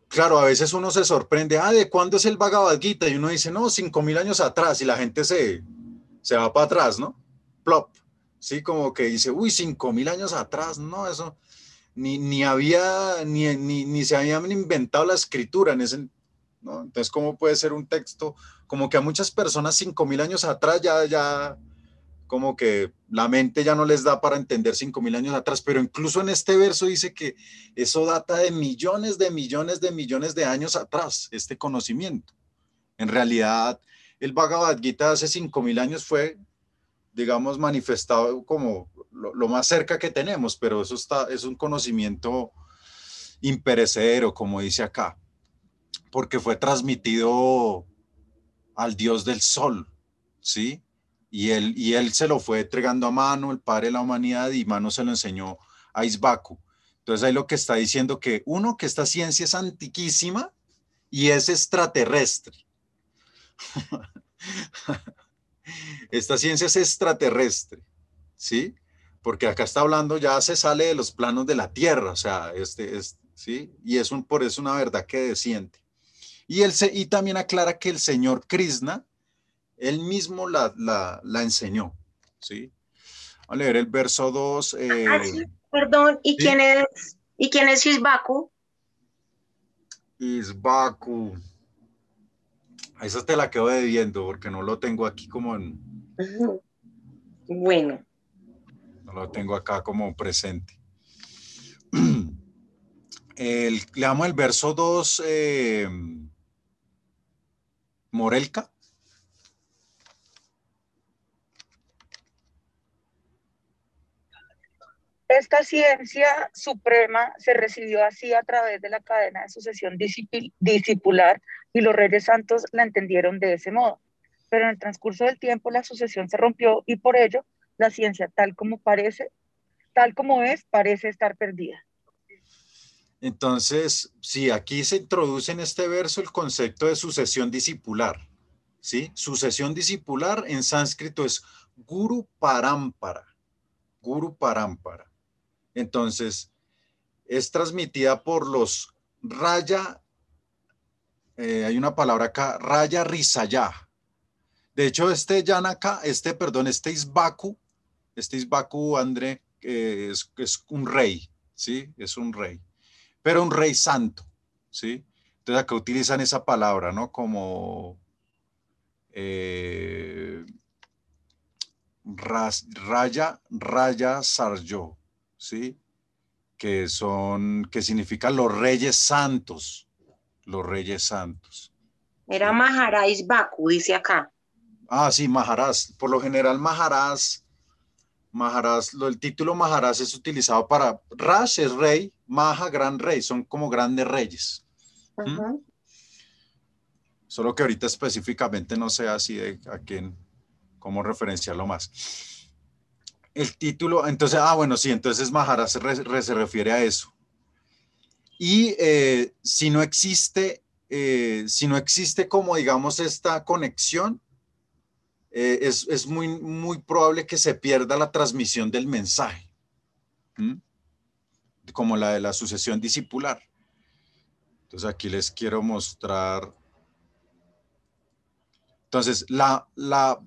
claro, a veces uno se sorprende, ah, ¿de cuándo es el Bhagavad? Y uno dice, no, cinco mil años atrás, y la gente se, se va para atrás, ¿no? Plop. Sí, como que dice, uy, cinco mil años atrás, no, eso ni, había, ni, ni, se habían inventado la escritura en ese, ¿no? Entonces, ¿cómo puede ser un texto? Como que a muchas personas cinco mil años atrás ya, ya, como que la mente ya no les da para entender cinco mil años atrás, pero incluso en este verso dice que eso data de millones de millones de millones de años atrás, este conocimiento. En realidad, el Bhagavad Gita hace cinco mil años fue, digamos, manifestado como lo, más cerca que tenemos, pero eso está, es un conocimiento imperecedero, como dice acá, porque fue transmitido al Dios del Sol, ¿sí? Y él, y él se lo fue entregando a mano, el padre de la humanidad, y mano se lo enseñó a Isbaku. Entonces ahí lo que está diciendo que uno, que esta ciencia es antiquísima y es extraterrestre. [laughs] esta ciencia es extraterrestre, ¿sí? porque acá está hablando, ya se sale de los planos de la Tierra, o sea, este, ¿sí? Y es un, por eso una verdad que desciende. Y, él se, y también aclara que el señor Krishna, él mismo la, la, enseñó, ¿sí? A leer el verso 2. Eh, ah, sí, perdón, ¿y quién es, ¿y quién es Isbaku? Isbaku. Esa te la quedo debiendo porque no lo tengo aquí como en... Bueno. No lo tengo acá como presente. [clears throat] El, le damos el verso 2, eh, Morelka. Esta ciencia suprema se recibió así a través de la cadena de sucesión discipular y los reyes santos la entendieron de ese modo. Pero en el transcurso del tiempo la sucesión se rompió y por ello la ciencia tal como parece, tal como es, parece estar perdida. Entonces, sí, aquí se introduce en este verso el concepto de sucesión discipular. ¿sí? Sucesión discipular en sánscrito es guru parampara. Guru parampara. Entonces, es transmitida por los raya, eh, hay una palabra acá, raya risaya. De hecho, este yanaka, este, perdón, este isbaku, este isbaku, André, eh, es, es un rey, ¿sí? Es un rey pero un rey santo, ¿sí? Entonces acá utilizan esa palabra, ¿no? Como eh, raya, raya sarjo, ¿sí? Que son, que significan los reyes santos, los reyes santos. Era Maharaj Baku, dice acá. Ah, sí, Maharaj. Por lo general, Maharaj, Maharaj, el título Maharaj es utilizado para, Rash es rey, Maha, gran rey, son como grandes reyes. Solo que ahorita específicamente no sé así de a quién, cómo referenciarlo más. El título, entonces, ah, bueno, sí, entonces Maharaj se, refiere a eso. Y eh, si no existe, eh, si no existe como digamos esta conexión, eh, es, muy, muy probable que se pierda la transmisión del mensaje como la de la sucesión discipular. Entonces aquí les quiero mostrar. Entonces, la, la,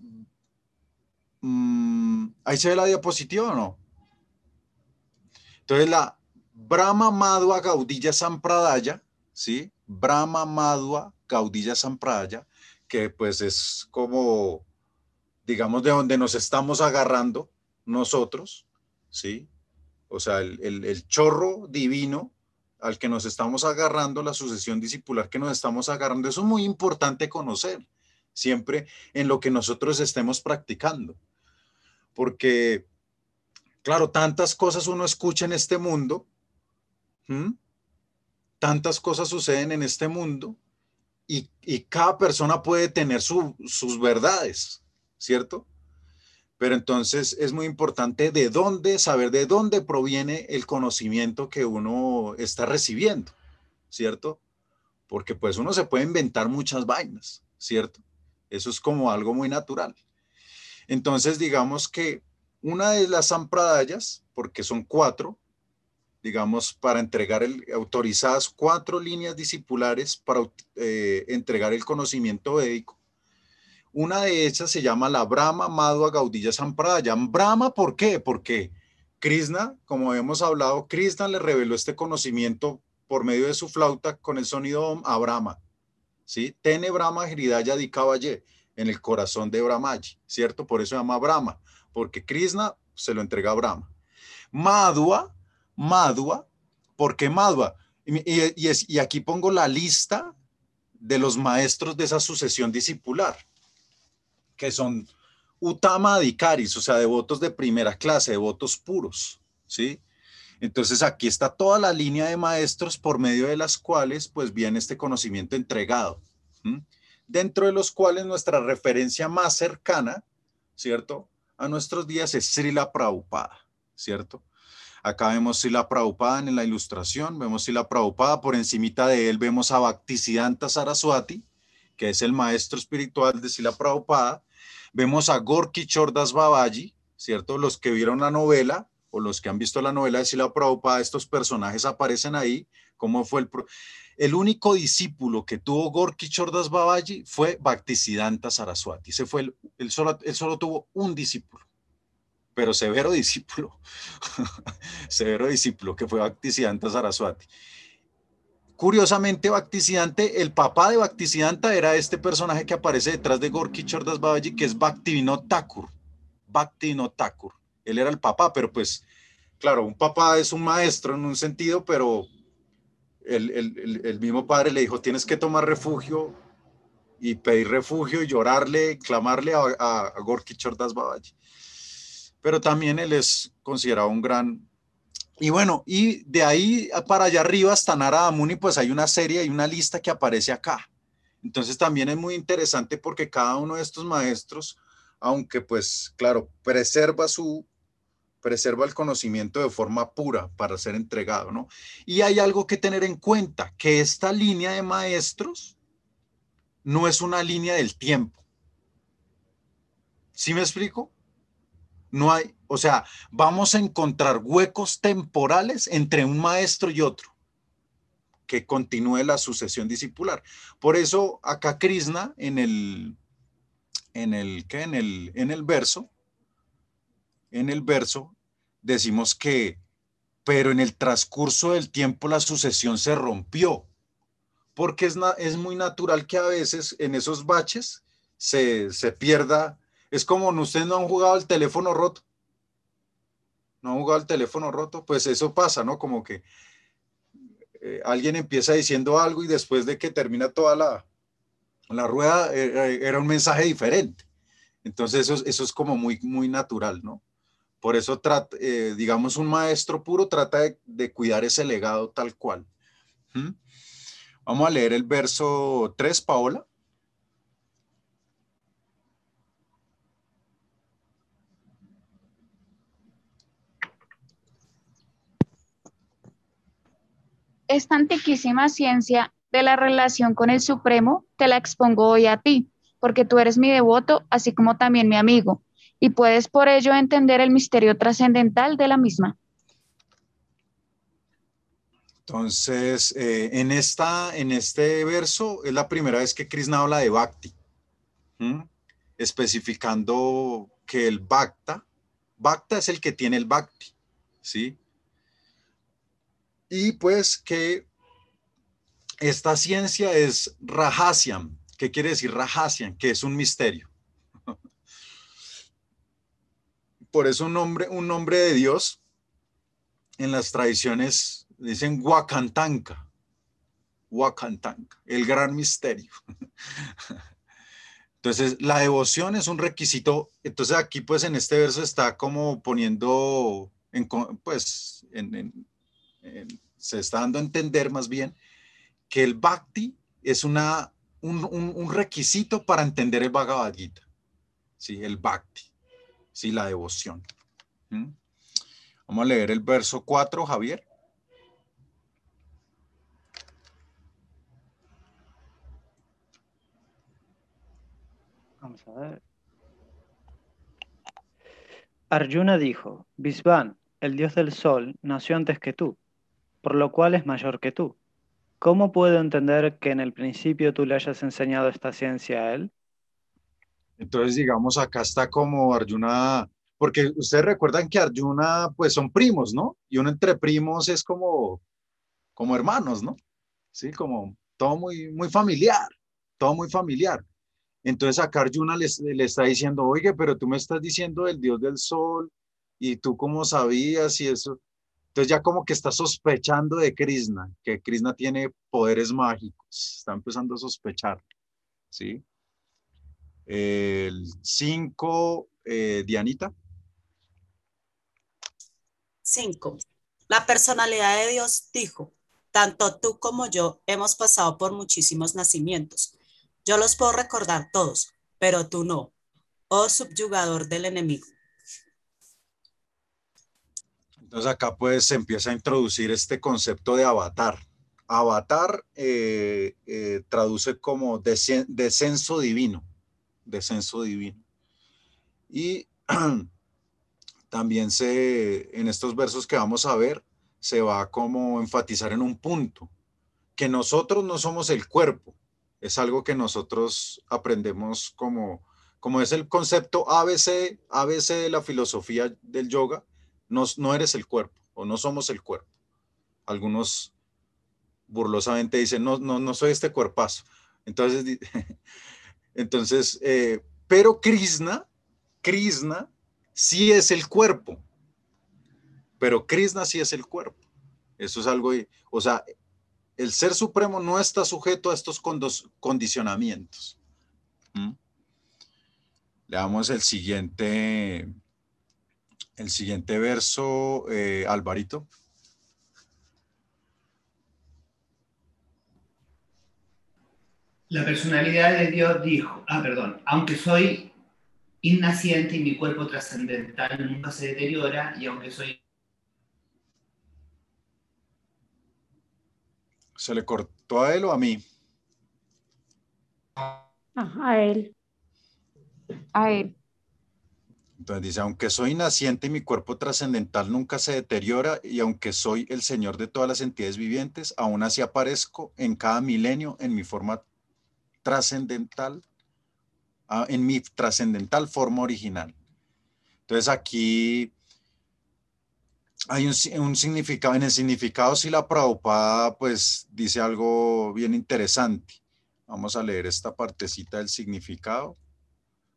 mm, ahí se ve la diapositiva o no? Entonces, la Brahma Madhua Gaudilla Sampradaya, ¿sí? Brahma Madhua Gaudilla Sampradaya, que pues es como, digamos, de donde nos estamos agarrando nosotros, ¿sí? o sea, el, chorro divino al que nos estamos agarrando, la sucesión discipular que nos estamos agarrando, eso es muy importante conocer siempre en lo que nosotros estemos practicando. Porque, claro, tantas cosas uno escucha en este mundo, tantas cosas suceden en este mundo y, cada persona puede tener sus verdades, ¿cierto? Pero entonces es muy importante de dónde, saber de dónde proviene el conocimiento que uno está recibiendo, ¿cierto? Porque pues uno se puede inventar muchas vainas, ¿cierto? Eso es como algo muy natural. Entonces digamos que una de las ampradayas, porque son cuatro, digamos, para entregar el, autorizadas cuatro líneas discipulares para eh, entregar el conocimiento védico, una de esas se llama la Brahma Madhua Gaudilla Sampradaya. Brahma, ¿por qué? Porque Krishna, como hemos hablado, Krishna le reveló este conocimiento por medio de su flauta con el sonido Om a Brahma. ¿Sí? Tene Brahma Hridaya di Kavalle, en el corazón de Brahmaji, ¿cierto? Por eso se llama Brahma, porque Krishna se lo entrega a Brahma. Madhua, Madhua, ¿por qué Madhua? Y, y aquí pongo la lista de los maestros de esa sucesión discipular que son Utama Adikaris, o sea, devotos de primera clase, devotos puros, ¿sí? Entonces aquí está toda la línea de maestros por medio de las cuales pues viene este conocimiento entregado, dentro de los cuales nuestra referencia más cercana, ¿cierto? A nuestros días es Srila Prabhupada, ¿cierto? Acá vemos Srila Prabhupada en la ilustración, vemos Srila Prabhupada, por encimita de él vemos a Bhaktisiddhanta Saraswati, que es el maestro espiritual de Srila Prabhupada, Vemos a Gorky Chordas Babaji, ¿cierto? Los que vieron la novela, o los que han visto la novela de Sila Prabhupada, estos personajes aparecen ahí, cómo fue el... Único discípulo que tuvo Gorky Chordas Babaji fue Bhaktisiddhanta Saraswati. Ese fue el, solo, él solo tuvo un discípulo, pero severo [laughs] discípulo, severo discípulo que fue Bhaktisiddhanta Saraswati. Curiosamente, Bhaktisiddhanta, el papá de Bhaktisiddhanta era este personaje que aparece detrás de Gorky Chordas Babaji, que es Bhaktivinoda Thakur. Bhaktivinoda Thakur. Él era el papá, pero pues, claro, un papá es un maestro en un sentido, pero el, mismo padre le dijo, tienes que tomar refugio y pedir refugio y llorarle, clamarle a, a, Gorky Chordas Babaji. Pero también él es considerado un gran... Y bueno, y de ahí para allá arriba hasta Narada Muni, pues hay una serie, hay una lista que aparece acá. Entonces también es muy interesante porque cada uno de estos maestros, aunque pues claro, preserva su, preserva el conocimiento de forma pura para ser entregado, ¿no? Y hay algo que tener en cuenta, que esta línea de maestros no es una línea del tiempo. ¿Sí me explico? No hay, o sea, vamos a encontrar huecos temporales entre un maestro y otro que continúe la sucesión discipular. Por eso acá Krishna en el en el ¿qué? en el en el verso en el verso decimos que, pero en el transcurso del tiempo la sucesión se rompió, porque es, es muy natural que a veces en esos baches se, se pierda. Es como ustedes no han jugado el teléfono roto. No han jugado el teléfono roto, pues eso pasa, ¿no? Como que eh, alguien empieza diciendo algo y después de que termina toda la, la rueda eh, eh, era un mensaje diferente. Entonces eso, eso es como muy, muy natural, ¿no? Por eso, eh, digamos, un maestro puro trata de, cuidar ese legado tal cual. ¿Mm? Vamos a leer el verso 3, Paola. Esta antiquísima ciencia de la relación con el Supremo te la expongo hoy a ti, porque tú eres mi devoto, así como también mi amigo y puedes por ello entender el misterio trascendental de la misma. Entonces, eh, en, esta, en este verso es la primera vez que Krishna habla de Bhakti, especificando que el Bhakta, Bhakta es el que tiene el Bhakti, ¿sí? Y pues que esta ciencia es Rajasyam. ¿Qué quiere decir Rajasyam? Que es un misterio. Por eso un nombre, un nombre de Dios en las tradiciones dicen Huacantanca, Huacantanca, el gran misterio. Entonces, la devoción es un requisito. Entonces, aquí, pues, en este verso está como poniendo, en, pues, se está dando a entender más bien que el bhakti es una, un, un requisito para entender el Bhagavad Gita. ¿sí? El bhakti. ¿Sí? La devoción. ¿Mm? Vamos a leer el verso 4, Javier. Vamos a ver. Arjuna dijo, Visvan, el dios del sol, nació antes que tú, por lo cual es mayor que tú. ¿Cómo puedo entender que en el principio tú le hayas enseñado esta ciencia a él? Entonces, digamos, acá está como Arjuna, porque ustedes recuerdan que Arjuna, pues son primos, ¿no? Y uno entre primos es como, como hermanos, ¿no? Sí, como todo muy, muy familiar, todo muy familiar. Entonces acá Arjuna le, le está diciendo, oye, pero tú me estás diciendo el dios del sol, y tú cómo sabías y eso. Entonces ya como que está sospechando de Krishna, que Krishna tiene poderes mágicos, está empezando a sospechar, ¿sí? El 5, eh, Dianita. 5. La personalidad de Dios dijo, tanto tú como yo hemos pasado por muchísimos nacimientos. Yo los puedo recordar todos, pero tú no, oh subyugador del enemigo. Entonces acá pues se empieza a introducir este concepto de avatar. Avatar eh, eh, traduce como descenso divino descenso divino. Y [clears throat] también se, en estos versos que vamos a ver, se va a como enfatizar en un punto, que nosotros no somos el cuerpo, es algo que nosotros aprendemos como, como es el concepto ABC, ABC de la filosofía del yoga, no, no eres el cuerpo o no somos el cuerpo. Algunos burlosamente dicen, no, no, no soy este cuerpazo. Entonces, [laughs] entonces eh, pero Krishna, Krishna sí es el cuerpo, pero Krishna sí es el cuerpo. Eso es algo, o sea, el ser supremo no está sujeto a estos condicionamientos. ¿Mm? Le damos el siguiente, el siguiente verso, eh, Alvarito. La personalidad de Dios dijo, ah, perdón, aunque soy innaciente y mi cuerpo trascendental nunca se deteriora, y aunque soy... ¿Se le cortó a él o a mí? a él. A él. Entonces dice, aunque soy naciente y mi cuerpo trascendental nunca se deteriora, y aunque soy el Señor de todas las entidades vivientes, aún así aparezco en cada milenio en mi forma trascendental, ah, en mi trascendental forma original. Entonces aquí hay un, significado, en el significado si la Prabhupada pues dice algo bien interesante. Vamos a leer esta partecita del significado.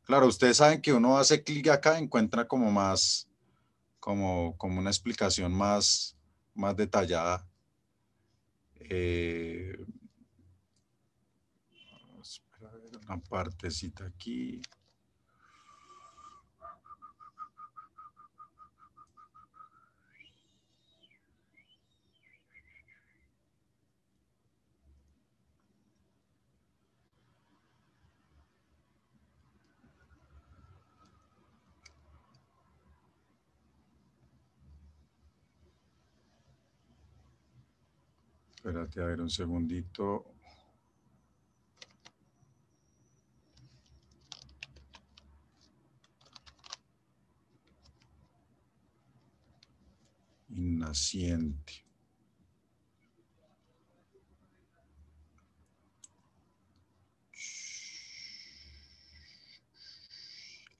Claro, ustedes saben que uno hace clic acá, encuentra como más, como, como una explicación más, más detallada. Eh, una partecita aquí. Espérate a ver un segundito. Naciente.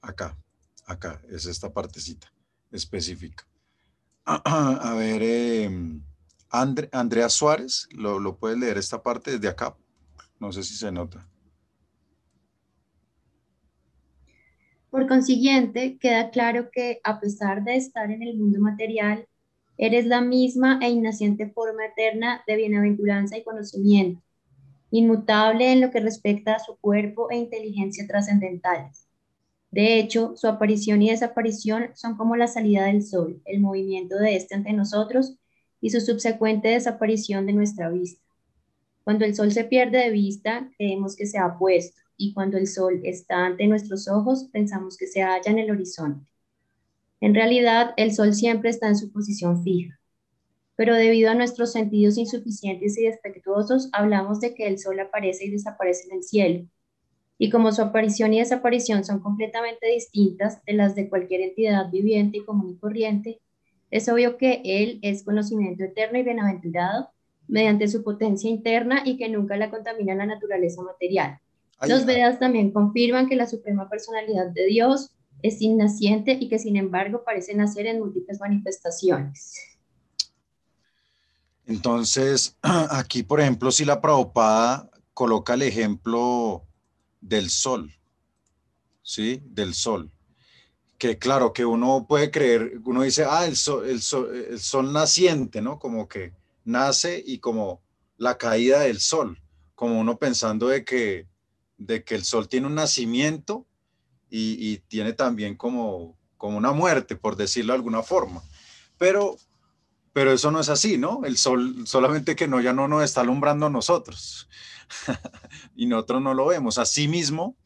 Acá, acá, es esta partecita específica. [clears throat] A ver, em, Andrea Suárez, ¿lo, ¿lo puedes leer esta parte desde acá? No sé si se nota. Por consiguiente, queda claro que a pesar de estar en el mundo material, Eres la misma e innaciente forma eterna de bienaventuranza y conocimiento, inmutable en lo que respecta a su cuerpo e inteligencia trascendentales. De hecho, su aparición y desaparición son como la salida del sol, el movimiento de éste ante nosotros y su subsecuente desaparición de nuestra vista. Cuando el sol se pierde de vista, creemos que se ha puesto, y cuando el sol está ante nuestros ojos, pensamos que se halla en el horizonte. En realidad, el Sol siempre está en su posición fija, pero debido a nuestros sentidos insuficientes y defectuosos, hablamos de que el Sol aparece y desaparece en el cielo. Y como su aparición y desaparición son completamente distintas de las de cualquier entidad viviente y común y corriente, es obvio que Él es conocimiento eterno y bienaventurado mediante su potencia interna y que nunca la contamina la naturaleza material. Los Vedas también confirman que la Suprema Personalidad de Dios es innaciente y que sin embargo parece nacer en múltiples manifestaciones. Entonces, [clears throat] aquí, por ejemplo, si la Prabhupada coloca el ejemplo del sol, ¿sí? Del sol. Que claro, que uno puede creer, uno dice, ah, el sol, el sol, el sol naciente, ¿no? Como que nace y como la caída del sol, como uno pensando de que, de que el sol tiene un nacimiento y, tiene también como, como una muerte, por decirlo de alguna forma. Pero, pero eso no es así, ¿no? El sol solamente que no, ya no nos está alumbrando a nosotros [laughs] y nosotros no lo vemos. Asimismo,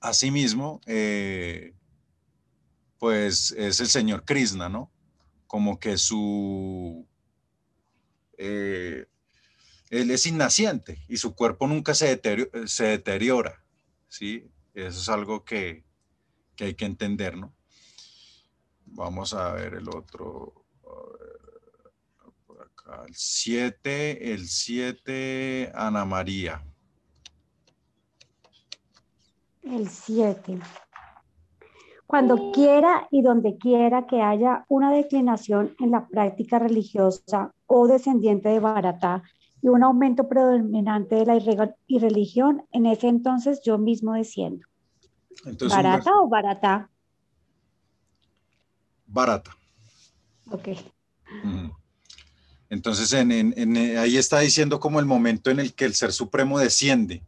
asimismo, eh, pues es el señor Krishna, ¿no? Como que su... Eh, él es innaciente y su cuerpo nunca se, se deteriora, ¿sí? Eso es algo que, hay que entender, ¿no? Vamos a ver el otro. Por acá. El 7, el 7, Ana María. El 7. Cuando quiera y donde quiera que haya una declinación en la práctica religiosa o descendiente de Baratá y un aumento predominante de la irreligión, en ese entonces yo mismo desciendo. ¿Barata o barata? Barata. Ok. Entonces, en, ahí está diciendo como el momento en el que el Ser Supremo desciende.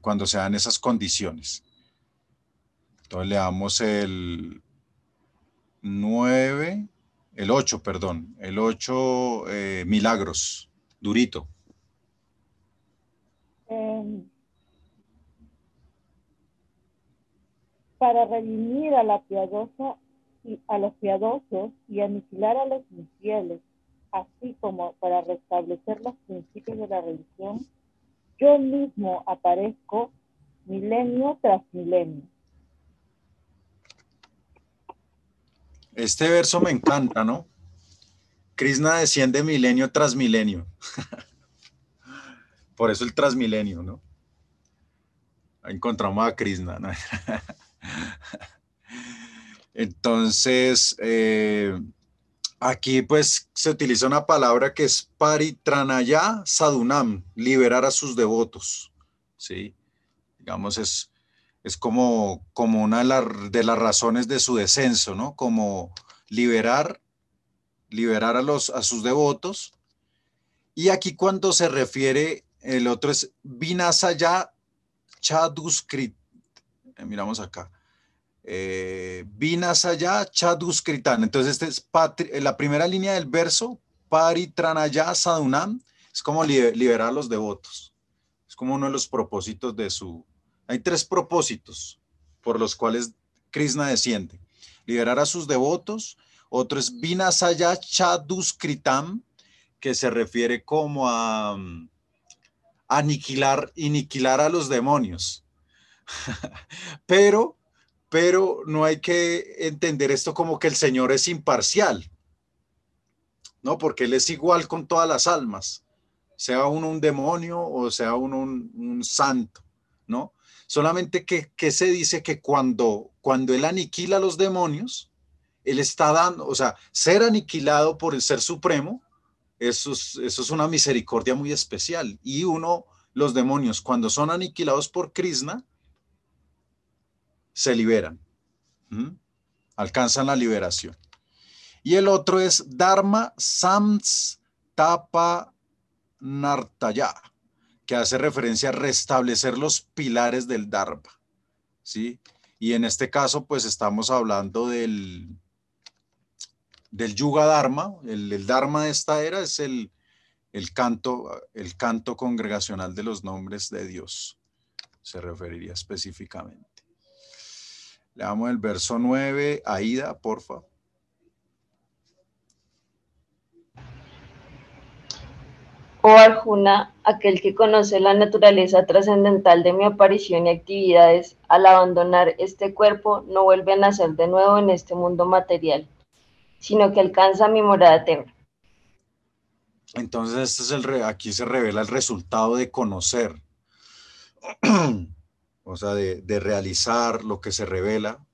cuando se dan esas condiciones. Entonces le damos el 9, el 8, perdón, el 8 eh, milagros, durito. Em, para redimir a la piadosa y a los piadosos y aniquilar a los infieles, así como para restablecer los principios de la religión, yo mismo aparezco milenio tras milenio. Este verso me encanta, ¿no? Krishna desciende milenio tras milenio. [laughs] Por eso el transmilenio, ¿no? Encontramos a Krishna, ¿no? [laughs] Entonces, eh, aquí pues se utiliza una palabra que es paritranaya sadunam, liberar a sus devotos, ¿sí? Digamos, es, es como, como una de, las razones de su descenso, ¿no? Como liberar, liberar a, los, a sus devotos. Y aquí cuando se refiere, el otro es vinasaya chaduskrit. Eh, miramos acá eh, Vinasaya Chaduskritan. Entonces, este es eh, la primera línea del verso, Paritranaya Sadunam, es como liberar a los devotos. Es como uno de los propósitos de su... Hay tres propósitos por los cuales Krishna desciende. Liberar a sus devotos. Otro es Vinasaya Chaduskritam, que se refiere como a mm, aniquilar, aniquilar a los demonios. [laughs] Pero pero no hay que entender esto como que el Señor es imparcial, ¿no? Porque Él es igual con todas las almas, sea uno un demonio o sea uno un, santo, ¿no? Solamente que, se dice que cuando, cuando Él aniquila a los demonios, Él está dando, o sea, ser aniquilado por el Ser Supremo, eso es, eso es una misericordia muy especial. Y uno, los demonios, cuando son aniquilados por Krishna, se liberan, alcanzan la liberación. Y el otro es Dharma Sams Tapa Nartaya, que hace referencia a restablecer los pilares del Dharma. ¿sí? Y en este caso, pues estamos hablando del, del Yuga Dharma. El, Dharma de esta era es el, el, canto, el canto congregacional de los nombres de Dios. Se referiría específicamente. Le damos el verso 9. Aida, porfa. Oh Arjuna, aquel que conoce la naturaleza trascendental de mi aparición y actividades, al abandonar este cuerpo, no vuelve a nacer de nuevo en este mundo material, sino que alcanza mi morada eterna. Entonces, este es el aquí se revela el resultado de conocer. [clears throat] o sea, de, realizar lo que se revela,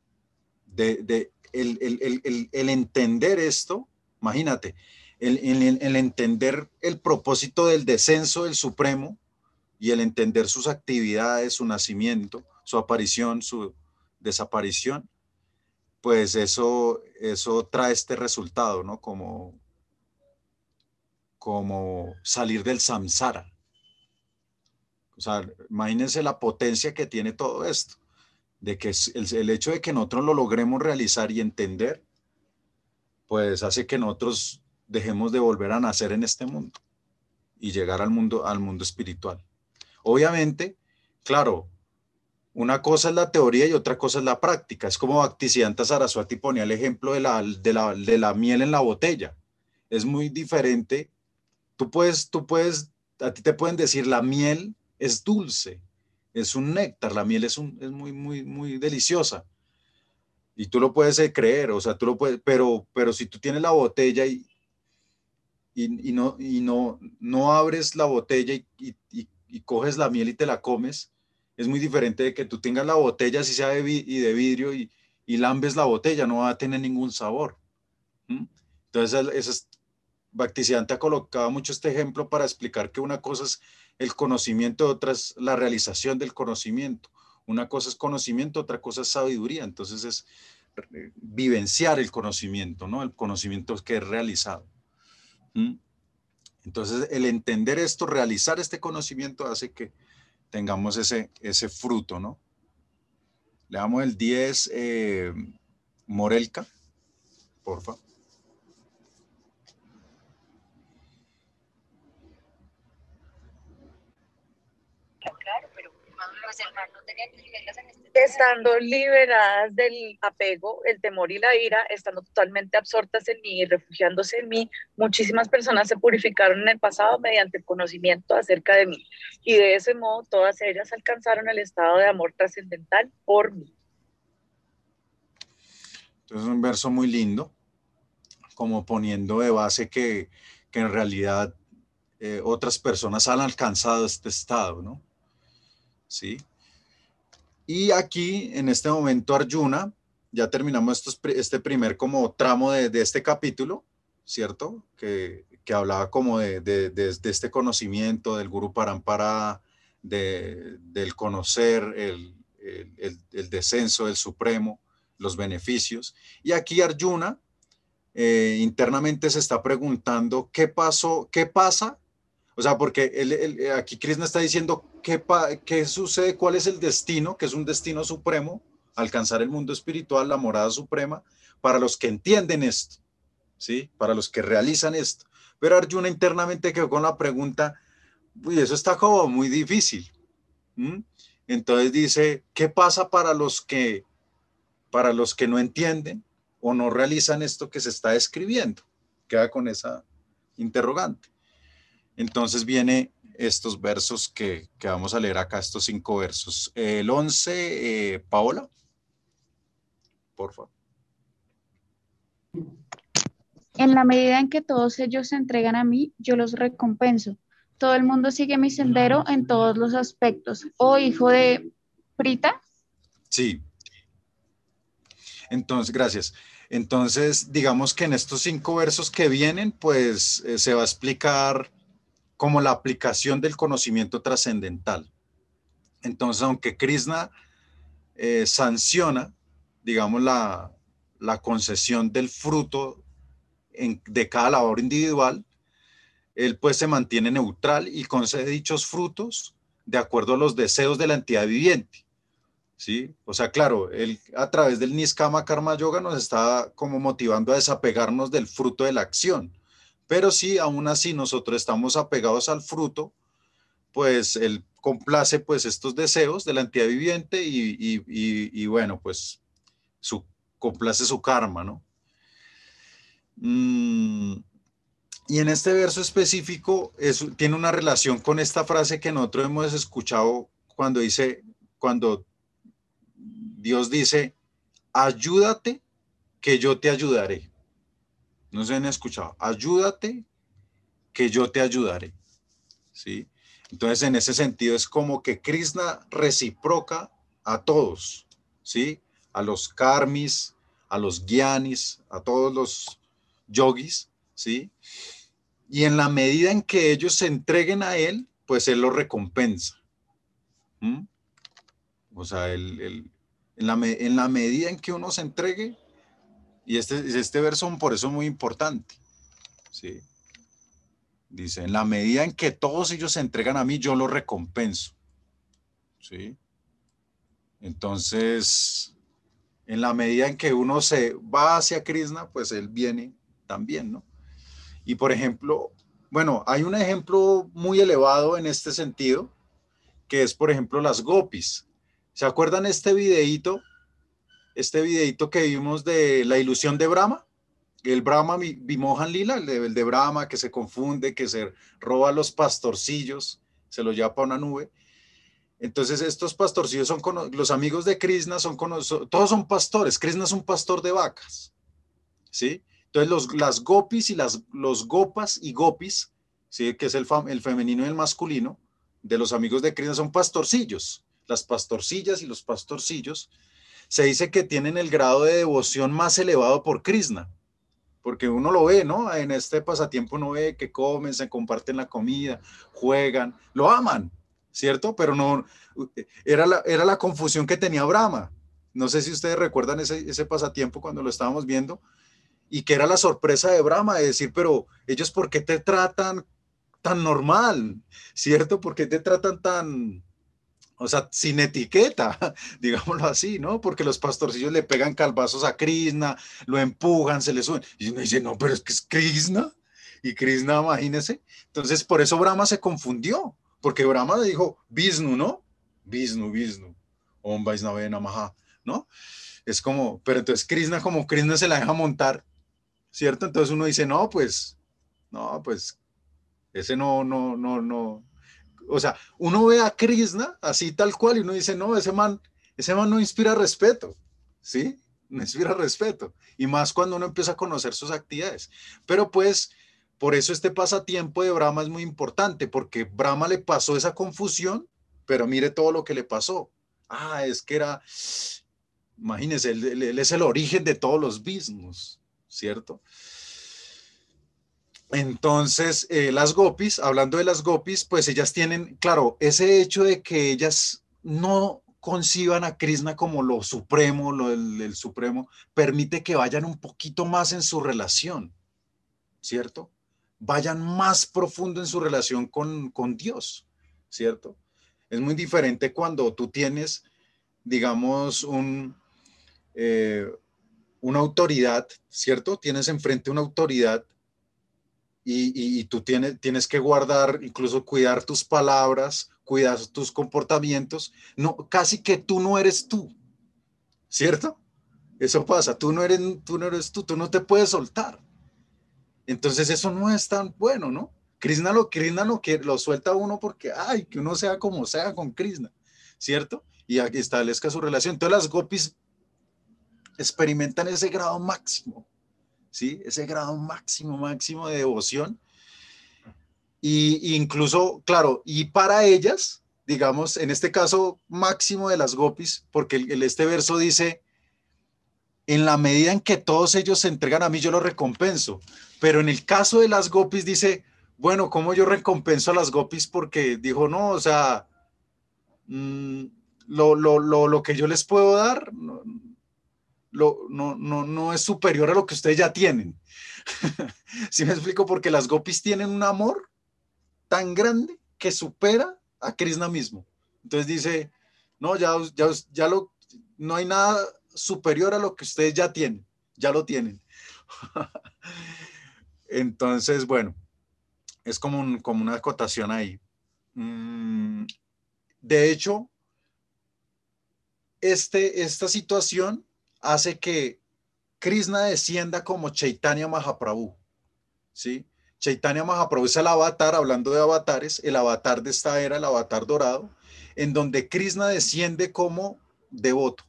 de, el, entender esto, imagínate, el, entender el propósito del descenso del Supremo y el entender sus actividades, su nacimiento, su aparición, su desaparición, pues eso, eso trae este resultado, ¿no? Como, como salir del samsara. O sea, imagínense la potencia que tiene todo esto, de que el, hecho de que nosotros lo logremos realizar y entender, pues hace que nosotros dejemos de volver a nacer en este mundo y llegar al mundo, al mundo espiritual. Obviamente, claro, una cosa es la teoría y otra cosa es la práctica. Es como Bhaktisiddhanta Saraswati ponía el ejemplo de la, de la, de la miel en la botella. Es muy diferente. Tú puedes, tú puedes, a ti te pueden decir la miel es dulce, es un néctar, la miel es, un, es muy, muy, muy deliciosa, Y tú lo puedes creer, o sea, tú lo puedes, pero, pero si tú tienes la botella y, y, no, y no, no abres la botella y, y, coges la miel y te la comes, es muy diferente de que tú tengas la botella, si sea de, y de vidrio, y, y lambes la botella, no va a tener ningún sabor. Entonces, ese Bacticiante ha colocado mucho este ejemplo para explicar que una cosa es el conocimiento, otra es la realización del conocimiento. Una cosa es conocimiento, otra cosa es sabiduría. Entonces es eh, vivenciar el conocimiento, ¿no? El conocimiento que es realizado. Entonces, el entender esto, realizar este conocimiento hace que tengamos ese, ese fruto, ¿no? Le damos el 10, eh, Morelka, favor. estando liberadas del apego, el temor y la ira, estando totalmente absortas en mí y refugiándose en mí, muchísimas personas se purificaron en el pasado mediante el conocimiento acerca de mí. Y de ese modo, todas ellas alcanzaron el estado de amor trascendental por mí. Entonces, un verso muy lindo, como poniendo de base que, que en realidad eh, otras personas han alcanzado este estado, ¿no? Sí. Y aquí, en este momento, Arjuna, ya terminamos este primer como tramo de, este capítulo, ¿cierto? Que, hablaba como de, este conocimiento del Guru Parampara, del conocer el, descenso del Supremo, los beneficios. Y aquí Arjuna eh, internamente se está preguntando qué pasó, qué pasa o sea, porque él, aquí Krishna está diciendo qué, qué sucede, cuál es el destino, que es un destino supremo, alcanzar el mundo espiritual, la morada suprema, para los que entienden esto, ¿sí? Para los que realizan esto. Pero Arjuna internamente quedó con la pregunta, uy, eso está como muy difícil. Entonces dice, ¿qué pasa para los que, para los que no entienden o no realizan esto que se está escribiendo? Queda con esa interrogante. Entonces viene estos versos que, vamos a leer acá, estos cinco versos. El 11, eh, Paola, por favor. En la medida en que todos ellos se entregan a mí, yo los recompenso. Todo el mundo sigue mi sendero en todos los aspectos. Oh, hijo de Prita. Sí. Entonces, gracias. Entonces, digamos que en estos cinco versos que vienen, pues eh, se va a explicar como la aplicación del conocimiento trascendental. Entonces, aunque Krishna eh, sanciona, digamos, la, concesión del fruto de cada labor individual, él pues se mantiene neutral y concede dichos frutos de acuerdo a los deseos de la entidad viviente. ¿Sí? O sea, claro, él a través del Niskama Karma Yoga nos está como motivando a desapegarnos del fruto de la acción. Pero si aún así nosotros estamos apegados al fruto, pues él complace pues estos deseos de la entidad viviente y, bueno, pues su, complace su karma, ¿no? Mm, y en este verso específico tiene una relación con esta frase que nosotros hemos escuchado cuando dice, cuando Dios dice, ayúdate que yo te ayudaré. No se han escuchado. Ayúdate, que yo te ayudaré. ¿Sí? Entonces, en ese sentido, es como que Krishna reciproca a todos, ¿sí? A los karmis, a los gyanis, a todos los yogis, ¿sí? Y en la medida en que ellos se entreguen a él, pues él los recompensa. O sea, en, la, en la medida en que uno se entregue, y este, este verso por eso es muy importante. ¿sí? Dice, en la medida en que todos ellos se entregan a mí, yo los recompenso. ¿Sí? Entonces, en la medida en que uno se va hacia Krishna, pues él viene también, ¿no? Y por ejemplo, bueno, hay un ejemplo muy elevado en este sentido, que es, por ejemplo, las gopis. ¿Se acuerdan este videíto este videito que vimos de la ilusión de Brahma, el Brahma Vimohan Lila, el de, Brahma que se confunde, que se roba los pastorcillos, se lo lleva para una nube. Entonces estos pastorcillos son los amigos de Krishna, son todos son pastores. Krishna es un pastor de vacas, ¿sí? Entonces los, las gopis y las, los gopas y gopis, ¿sí? que es el femenino y el masculino, de los amigos de Krishna son pastorcillos. Las pastorcillas y los pastorcillos se dice que tienen el grado de devoción más elevado por Krishna, porque uno lo ve, ¿no? En este pasatiempo uno ve que comen, se comparten la comida, juegan, lo aman, ¿cierto? Pero no, era la, era la confusión que tenía Brahma. No sé si ustedes recuerdan ese, ese pasatiempo cuando lo estábamos viendo y que era la sorpresa de Brahma de decir, pero ellos, ¿por qué te tratan tan normal? ¿Cierto? ¿Por qué te tratan tan, o sea, sin etiqueta, [laughs] digámoslo así, ¿no? Porque los pastorcillos le pegan calvazos a Krishna, lo empujan, se le suben. Y uno dice, no, pero es que es Krishna. Y Krishna, imagínese. Entonces, por eso Brahma se confundió, porque Brahma le dijo Vishnu, ¿no? Vishnu, Vishnu, Om Vaisnava Namaha, ¿no? Es como, pero entonces Krishna, como Krishna se la deja montar, ¿cierto? Entonces uno dice, no, pues, no, pues, ese no, no, no, no. O sea, uno ve a Krishna así tal cual y uno dice, no, ese man, ese man no inspira respeto, ¿sí? No inspira respeto. Y más cuando uno empieza a conocer sus actividades. Pero pues, por eso este pasatiempo de Brahma es muy importante, porque Brahma le pasó esa confusión, pero mire todo lo que le pasó. Ah, es que era, imagínense, él, es el origen de todos los bismos, ¿cierto? Entonces, eh, las gopis, hablando de las gopis, pues ellas tienen, claro, ese hecho de que ellas no conciban a Krishna como lo supremo, lo el supremo, permite que vayan un poquito más en su relación, ¿cierto? vayan más profundo en su relación con, Dios, ¿cierto? Es muy diferente cuando tú tienes, digamos, un, eh, una autoridad, ¿cierto? Tienes enfrente una autoridad y, tú tienes, tienes que guardar, incluso cuidar tus palabras, cuidar tus comportamientos. No, casi que tú no eres tú, ¿cierto? Eso pasa, tú no eres tú, no eres tú, tú no te puedes soltar. Entonces eso no es tan bueno, ¿no? Krishna lo, Krishna lo, lo suelta uno porque, ay, que uno sea como sea con Krishna, ¿cierto? Y establezca su relación. Entonces las gopis experimentan ese grado máximo, ¿sí? Ese grado máximo, máximo de devoción. Y, incluso, claro, y para ellas, digamos, en este caso máximo de las gopis, porque el, este verso dice, en la medida en que todos ellos se entregan a mí, yo lo recompenso. Pero en el caso de las gopis dice, bueno, ¿cómo yo recompenso a las gopis? Porque dijo, no, o sea, mm, lo, que yo les puedo dar no, no, es superior a lo que ustedes ya tienen. [laughs] ¿Sí me explico? Porque las gopis tienen un amor tan grande que supera a Krishna mismo. Entonces dice, no, ya, ya, ya no hay nada superior a lo que ustedes ya tienen, ya lo tienen. [laughs] Entonces, bueno, es como, como una acotación ahí. Mm, de hecho, este, esta situación hace que Krishna descienda como Chaitanya Mahaprabhu. ¿sí? Chaitanya Mahaprabhu es el avatar, hablando de avatares, el avatar de esta era, el avatar dorado, en donde Krishna desciende como devoto,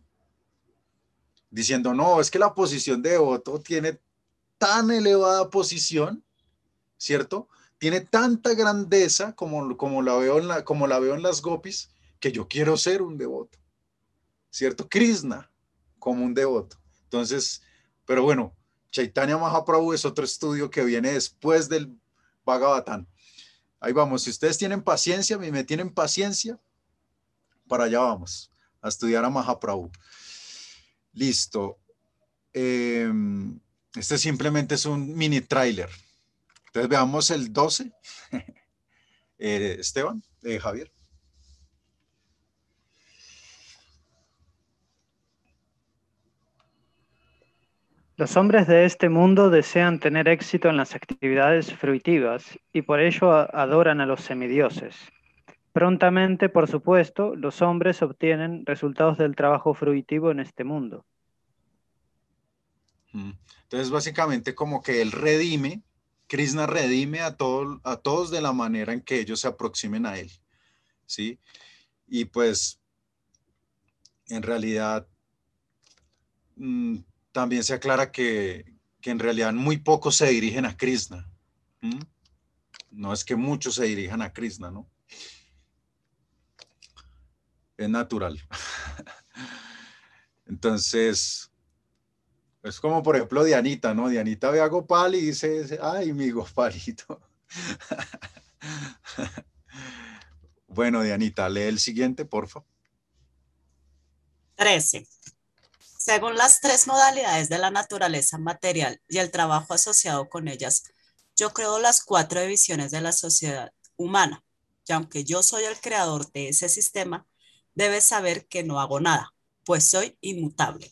diciendo, no, es que la posición de devoto tiene tan elevada posición, ¿cierto? Tiene tanta grandeza como, como, la, veo en la, como la veo en las gopis, que yo quiero ser un devoto, ¿cierto? Krishna como un devoto. Entonces, pero bueno, Chaitanya Mahaprabhu es otro estudio que viene después del Bhagavatam. Ahí vamos, si ustedes tienen paciencia, me tienen paciencia, para allá vamos, a estudiar a Mahaprabhu. Listo. Eh, este simplemente es un mini trailer. Entonces veamos el 12. [laughs] Eh, Esteban, eh, Javier. Los hombres de este mundo desean tener éxito en las actividades fruitivas y por ello adoran a los semidioses. Prontamente, por supuesto, los hombres obtienen resultados del trabajo fruitivo en este mundo. Mm. Entonces, básicamente como que él redime, Krishna redime a, todo, a todos de la manera en que ellos se aproximen a él, ¿sí? Y pues, en realidad, mm, también se aclara que, en realidad muy pocos se dirigen a Krishna. No es que muchos se dirijan a Krishna, ¿no? Es natural. [laughs] Entonces, es como por ejemplo Dianita, ¿no? Dianita ve a Gopal y dice, ay, mi Gopalito. [laughs] bueno, Dianita, lee el siguiente, por favor. 13. Según las tres modalidades de la naturaleza material y el trabajo asociado con ellas, yo creo las cuatro divisiones de la sociedad humana. Y aunque yo soy el creador de ese sistema, debes saber que no hago nada, pues soy inmutable.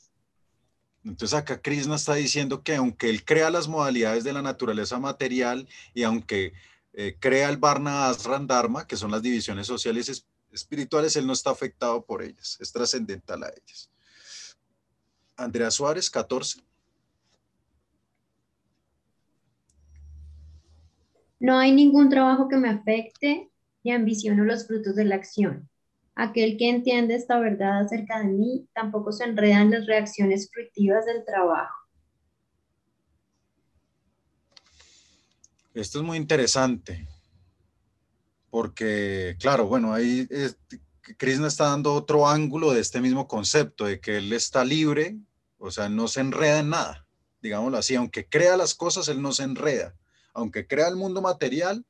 Entonces acá Krishna está diciendo que aunque él crea las modalidades de la naturaleza material y aunque eh, crea el Varna Asran Dharma, que son las divisiones sociales espirituales, él no está afectado por ellas, es trascendental a ellas. Andrea Suárez, 14. No hay ningún trabajo que me afecte y ambiciono los frutos de la acción. Aquel que entiende esta verdad acerca de mí tampoco se enreda en las reacciones fructivas del trabajo. Esto es muy interesante, porque, claro, bueno, ahí Krishna está dando otro ángulo de este mismo concepto, de que él está libre, o sea, no se enreda en nada, digámoslo así, aunque crea las cosas, él no se enreda, aunque crea el mundo material,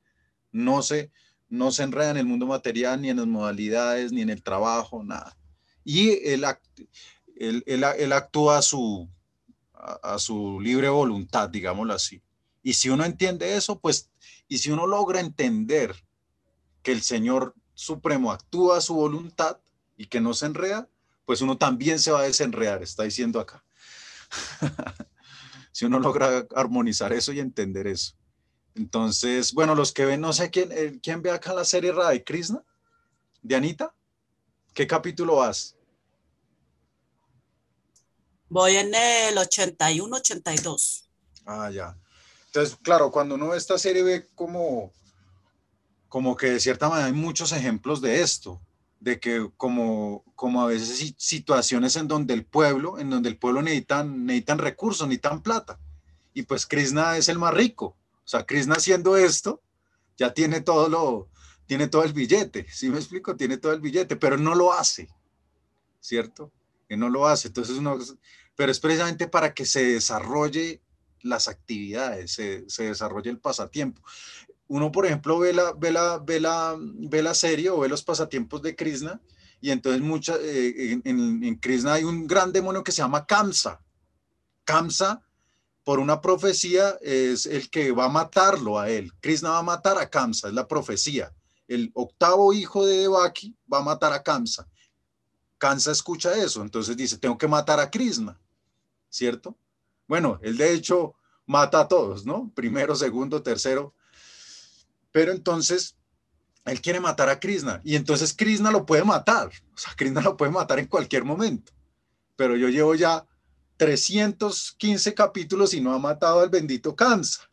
no se, no se enreda en el mundo material, ni en las modalidades, ni en el trabajo, nada. Y él, actúa a su, a, su libre voluntad, digámoslo así. Y si uno entiende eso, pues, y si uno logra entender que el Señor Supremo actúa a su voluntad y que no se enreda, pues uno también se va a desenredar, está diciendo acá. [laughs] si uno logra armonizar eso y entender eso. Entonces, bueno, los que ven, no sé quién, eh, quién ve acá la serie Radha Krishna, de Anita. ¿Qué capítulo vas? Voy en el 81-82. Ah, ya. Entonces, claro, cuando uno ve esta serie ve como, como que de cierta manera hay muchos ejemplos de esto, de que como, como a veces situaciones en donde el pueblo, en donde el pueblo necesitan, necesitan recursos, necesitan plata. Y pues Krishna es el más rico. O sea, Krishna haciendo esto, ya tiene todo lo, tiene todo el billete, ¿sí me explico? Tiene todo el billete, pero no lo hace, ¿cierto? Que no lo hace. Entonces, uno, pero es precisamente para que se desarrolle las actividades, se, se desarrolle el pasatiempo. Uno, por ejemplo, ve la, ve, la, ve, la, ve la serie o ve los pasatiempos de Krishna y entonces mucha, eh, en, en, en Krishna hay un gran demonio que se llama Kamsa. Kamsa por una profecía es el que va a matarlo a él. Krishna va a matar a Kamsa, es la profecía. El octavo hijo de Devaki va a matar a Kamsa. Kamsa escucha eso, entonces dice, tengo que matar a Krishna, ¿cierto? Bueno, él de hecho mata a todos, ¿no? Primero, segundo, tercero. Pero entonces, él quiere matar a Krishna y entonces Krishna lo puede matar. O sea, Krishna lo puede matar en cualquier momento. Pero yo llevo ya 315 capítulos y no ha matado al bendito Kansa.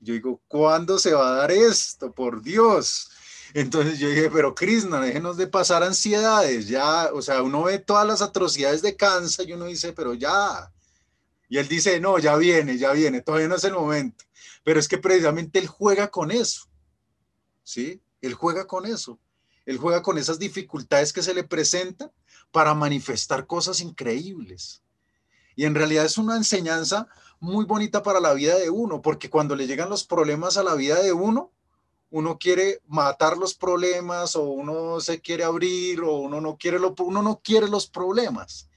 Yo digo, ¿cuándo se va a dar esto? Por Dios. Entonces yo dije, pero Krishna, déjenos de pasar ansiedades, ya, o sea, uno ve todas las atrocidades de Kansa y uno dice, pero ya. Y él dice, no, ya viene, ya viene, todavía no es el momento. Pero es que precisamente él juega con eso, ¿sí? Él juega con eso. Él juega con esas dificultades que se le presentan para manifestar cosas increíbles. Y en realidad es una enseñanza muy bonita para la vida de uno, porque cuando le llegan los problemas a la vida de uno, uno quiere matar los problemas o uno se quiere abrir o uno no quiere, uno no quiere los problemas.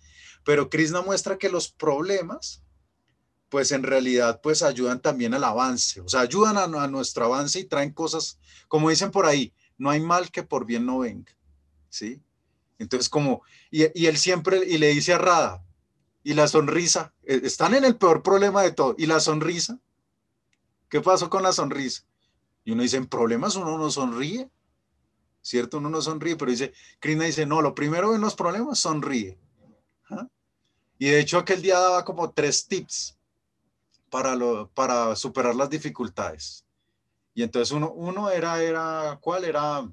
Pero Krishna muestra que los problemas, pues en realidad, pues ayudan también al avance, o sea, ayudan a, nuestro avance y traen cosas, como dicen por ahí, no hay mal que por bien no venga, ¿sí? Entonces, como, y, él siempre, y le dice a Rada, y la sonrisa, e, están en el peor problema de todo. ¿Y la sonrisa? ¿Qué pasó con la sonrisa? Y uno dice, en problemas uno no sonríe, ¿cierto? Uno no sonríe, pero dice, Krishna dice, no, lo primero en los problemas, sonríe. ¿Ah? Y de hecho aquel día daba como tres tips para, para superar las dificultades. Y entonces uno, uno era, era, ¿cuál era?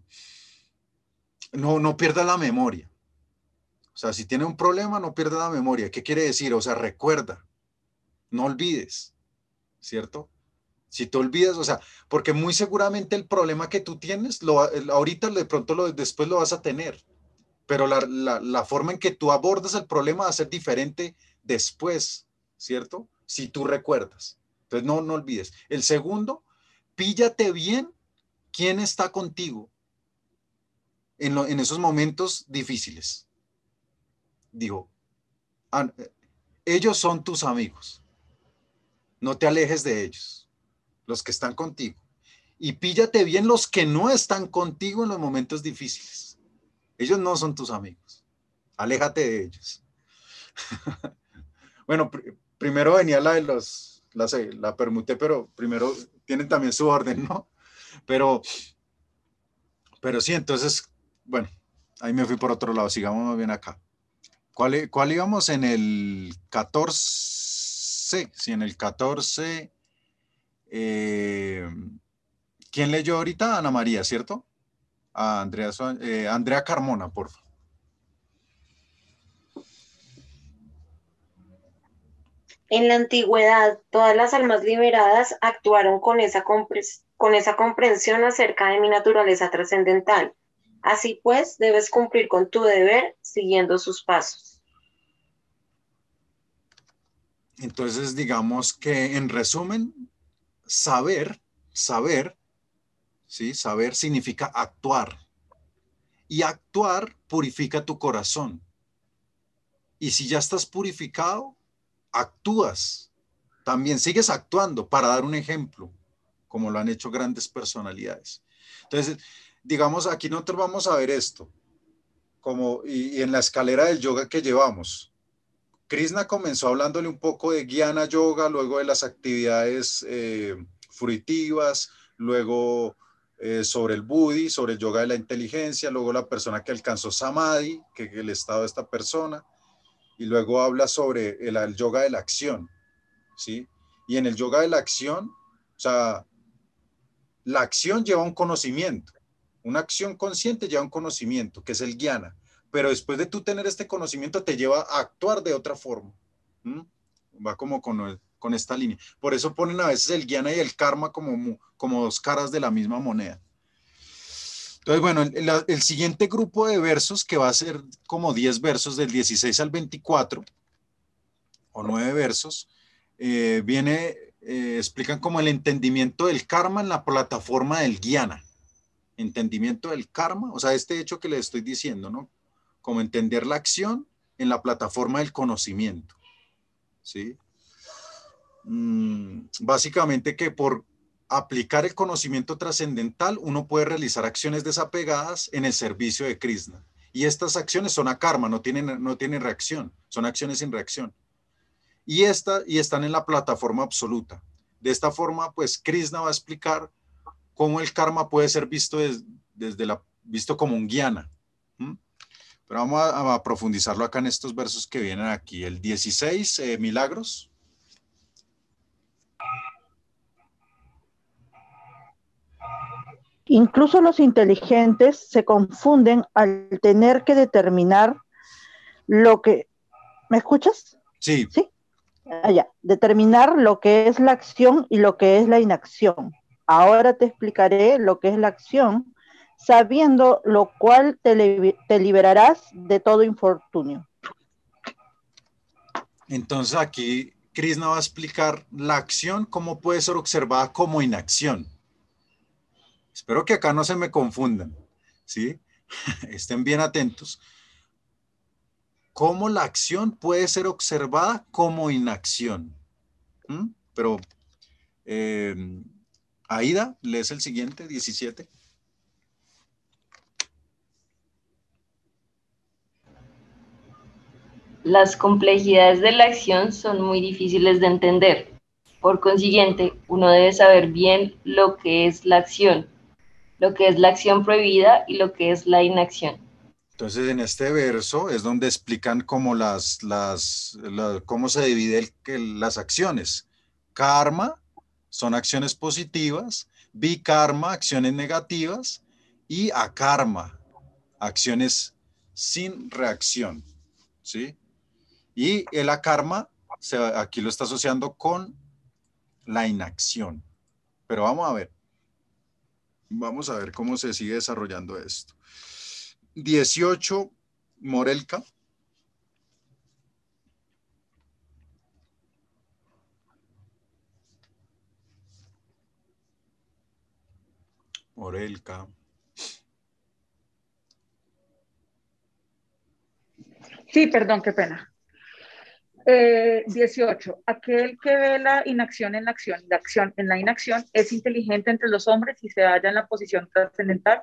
no, no pierda la memoria. O sea, si tiene un problema, no pierda la memoria. ¿Qué quiere decir? O sea, recuerda, no olvides, ¿cierto? Si te olvidas, o sea, porque muy seguramente el problema que tú tienes, lo, ahorita de pronto lo, después lo vas a tener, pero la, la forma en que tú abordas el problema va a ser diferente después, ¿cierto? Si tú recuerdas. Entonces, no, no olvides. El segundo, píllate bien quién está contigo en, en esos momentos difíciles. Digo, ellos son tus amigos. No te alejes de ellos, los que están contigo. Y píllate bien los que no están contigo en los momentos difíciles. Ellos no son tus amigos. Aléjate de ellos. [laughs] bueno, primero venía la de los, la, la permuté, pero primero tienen también su orden, ¿no? Pero, pero sí, entonces, bueno, ahí me fui por otro lado, sigamos más bien acá. ¿Cuál, cuál íbamos en el 14? Sí, en el 14. Eh, ¿Quién leyó ahorita? Ana María, ¿cierto? A Andrea, eh, Andrea Carmona, por favor. En la antigüedad, todas las almas liberadas actuaron con esa, con esa comprensión acerca de mi naturaleza trascendental. Así pues, debes cumplir con tu deber siguiendo sus pasos. Entonces, digamos que en resumen, saber, saber, ¿sí? Saber significa actuar. Y actuar purifica tu corazón. Y si ya estás purificado, actúas, también sigues actuando para dar un ejemplo, como lo han hecho grandes personalidades. Entonces, digamos, aquí nosotros vamos a ver esto, como y, en la escalera del yoga que llevamos. Krishna comenzó hablándole un poco de Guiana Yoga, luego de las actividades eh, fruitivas, luego eh, sobre el Buddhi, sobre el yoga de la inteligencia, luego la persona que alcanzó Samadhi, que es el estado de esta persona, y luego habla sobre el, yoga de la acción, ¿sí? Y en el yoga de la acción, o sea, la acción lleva un conocimiento, una acción consciente lleva un conocimiento, que es el guiana, pero después de tú tener este conocimiento te lleva a actuar de otra forma. Va como con, con esta línea. Por eso ponen a veces el guiana y el karma como, como dos caras de la misma moneda. Entonces, bueno, el, siguiente grupo de versos, que va a ser como 10 versos del 16 al 24, o 9 versos, eh, viene, eh, explican como el entendimiento del karma en la plataforma del guiana. Entendimiento del karma, o sea, este hecho que le estoy diciendo, ¿no? Como entender la acción en la plataforma del conocimiento. ¿Sí? Mm, básicamente que por aplicar el conocimiento trascendental, uno puede realizar acciones desapegadas en el servicio de Krishna. Y estas acciones son a karma, no tienen, no tienen reacción, son acciones sin reacción. Y, esta, y están en la plataforma absoluta. De esta forma, pues Krishna va a explicar cómo el karma puede ser visto desde la, visto como un guiana. Pero vamos a, profundizarlo acá en estos versos que vienen aquí. El 16, eh, milagros. Incluso los inteligentes se confunden al tener que determinar lo que... ¿Me escuchas? Sí. Sí. Allá. Ah, determinar lo que es la acción y lo que es la inacción. Ahora te explicaré lo que es la acción, sabiendo lo cual te, te liberarás de todo infortunio. Entonces aquí Krishna va a explicar la acción, cómo puede ser observada como inacción. Espero que acá no se me confundan, ¿sí? [laughs] Estén bien atentos. Cómo la acción puede ser observada como inacción. ¿Mm? Pero, eh, Aida, lees el siguiente, 17. Las complejidades de la acción son muy difíciles de entender. Por consiguiente, uno debe saber bien lo que es la acción lo que es la acción prohibida y lo que es la inacción. Entonces, en este verso es donde explican cómo, las, las, cómo se dividen las acciones. Karma son acciones positivas, bikarma, acciones negativas, y akarma, acciones sin reacción, ¿sí? Y el akarma, aquí lo está asociando con la inacción. Pero vamos a ver. Vamos a ver cómo se sigue desarrollando esto. 18, Morelka. Morelka. Sí, perdón, qué pena. Eh, 18. Aquel que ve la inacción en la acción, la acción en la inacción, es inteligente entre los hombres y se halla en la posición trascendental,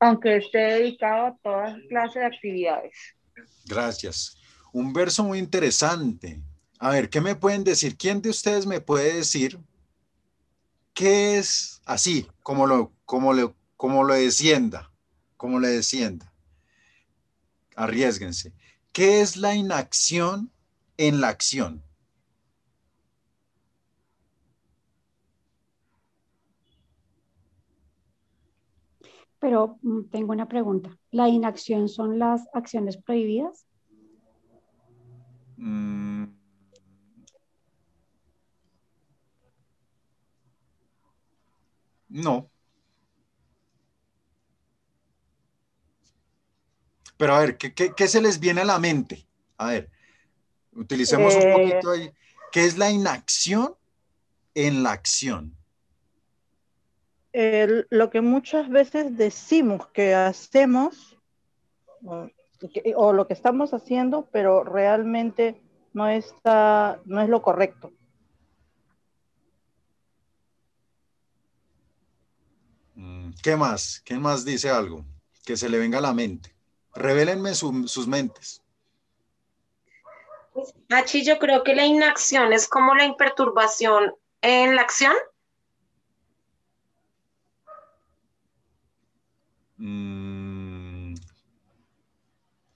aunque esté dedicado a toda clase de actividades. Gracias. Un verso muy interesante. A ver, ¿qué me pueden decir? ¿Quién de ustedes me puede decir qué es así, como lo, como lo, como lo descienda, como le descienda? Arriesguense. ¿Qué es la inacción en la acción? Pero mm, tengo una pregunta. ¿La inacción son las acciones prohibidas? Mm. No. Pero a ver, ¿qué, ¿qué, se les viene a la mente? A ver, utilicemos un poquito ahí. ¿Qué es la inacción en la acción? lo que muchas veces decimos que hacemos o, lo que estamos haciendo, pero realmente no está, no es lo correcto. Mm, ¿Qué más? ¿Qué más dice algo? Que se le venga a la mente. Revélenme sus mentes. Hachi, yo creo que la inacción es como la imperturbación en la acción. Mm.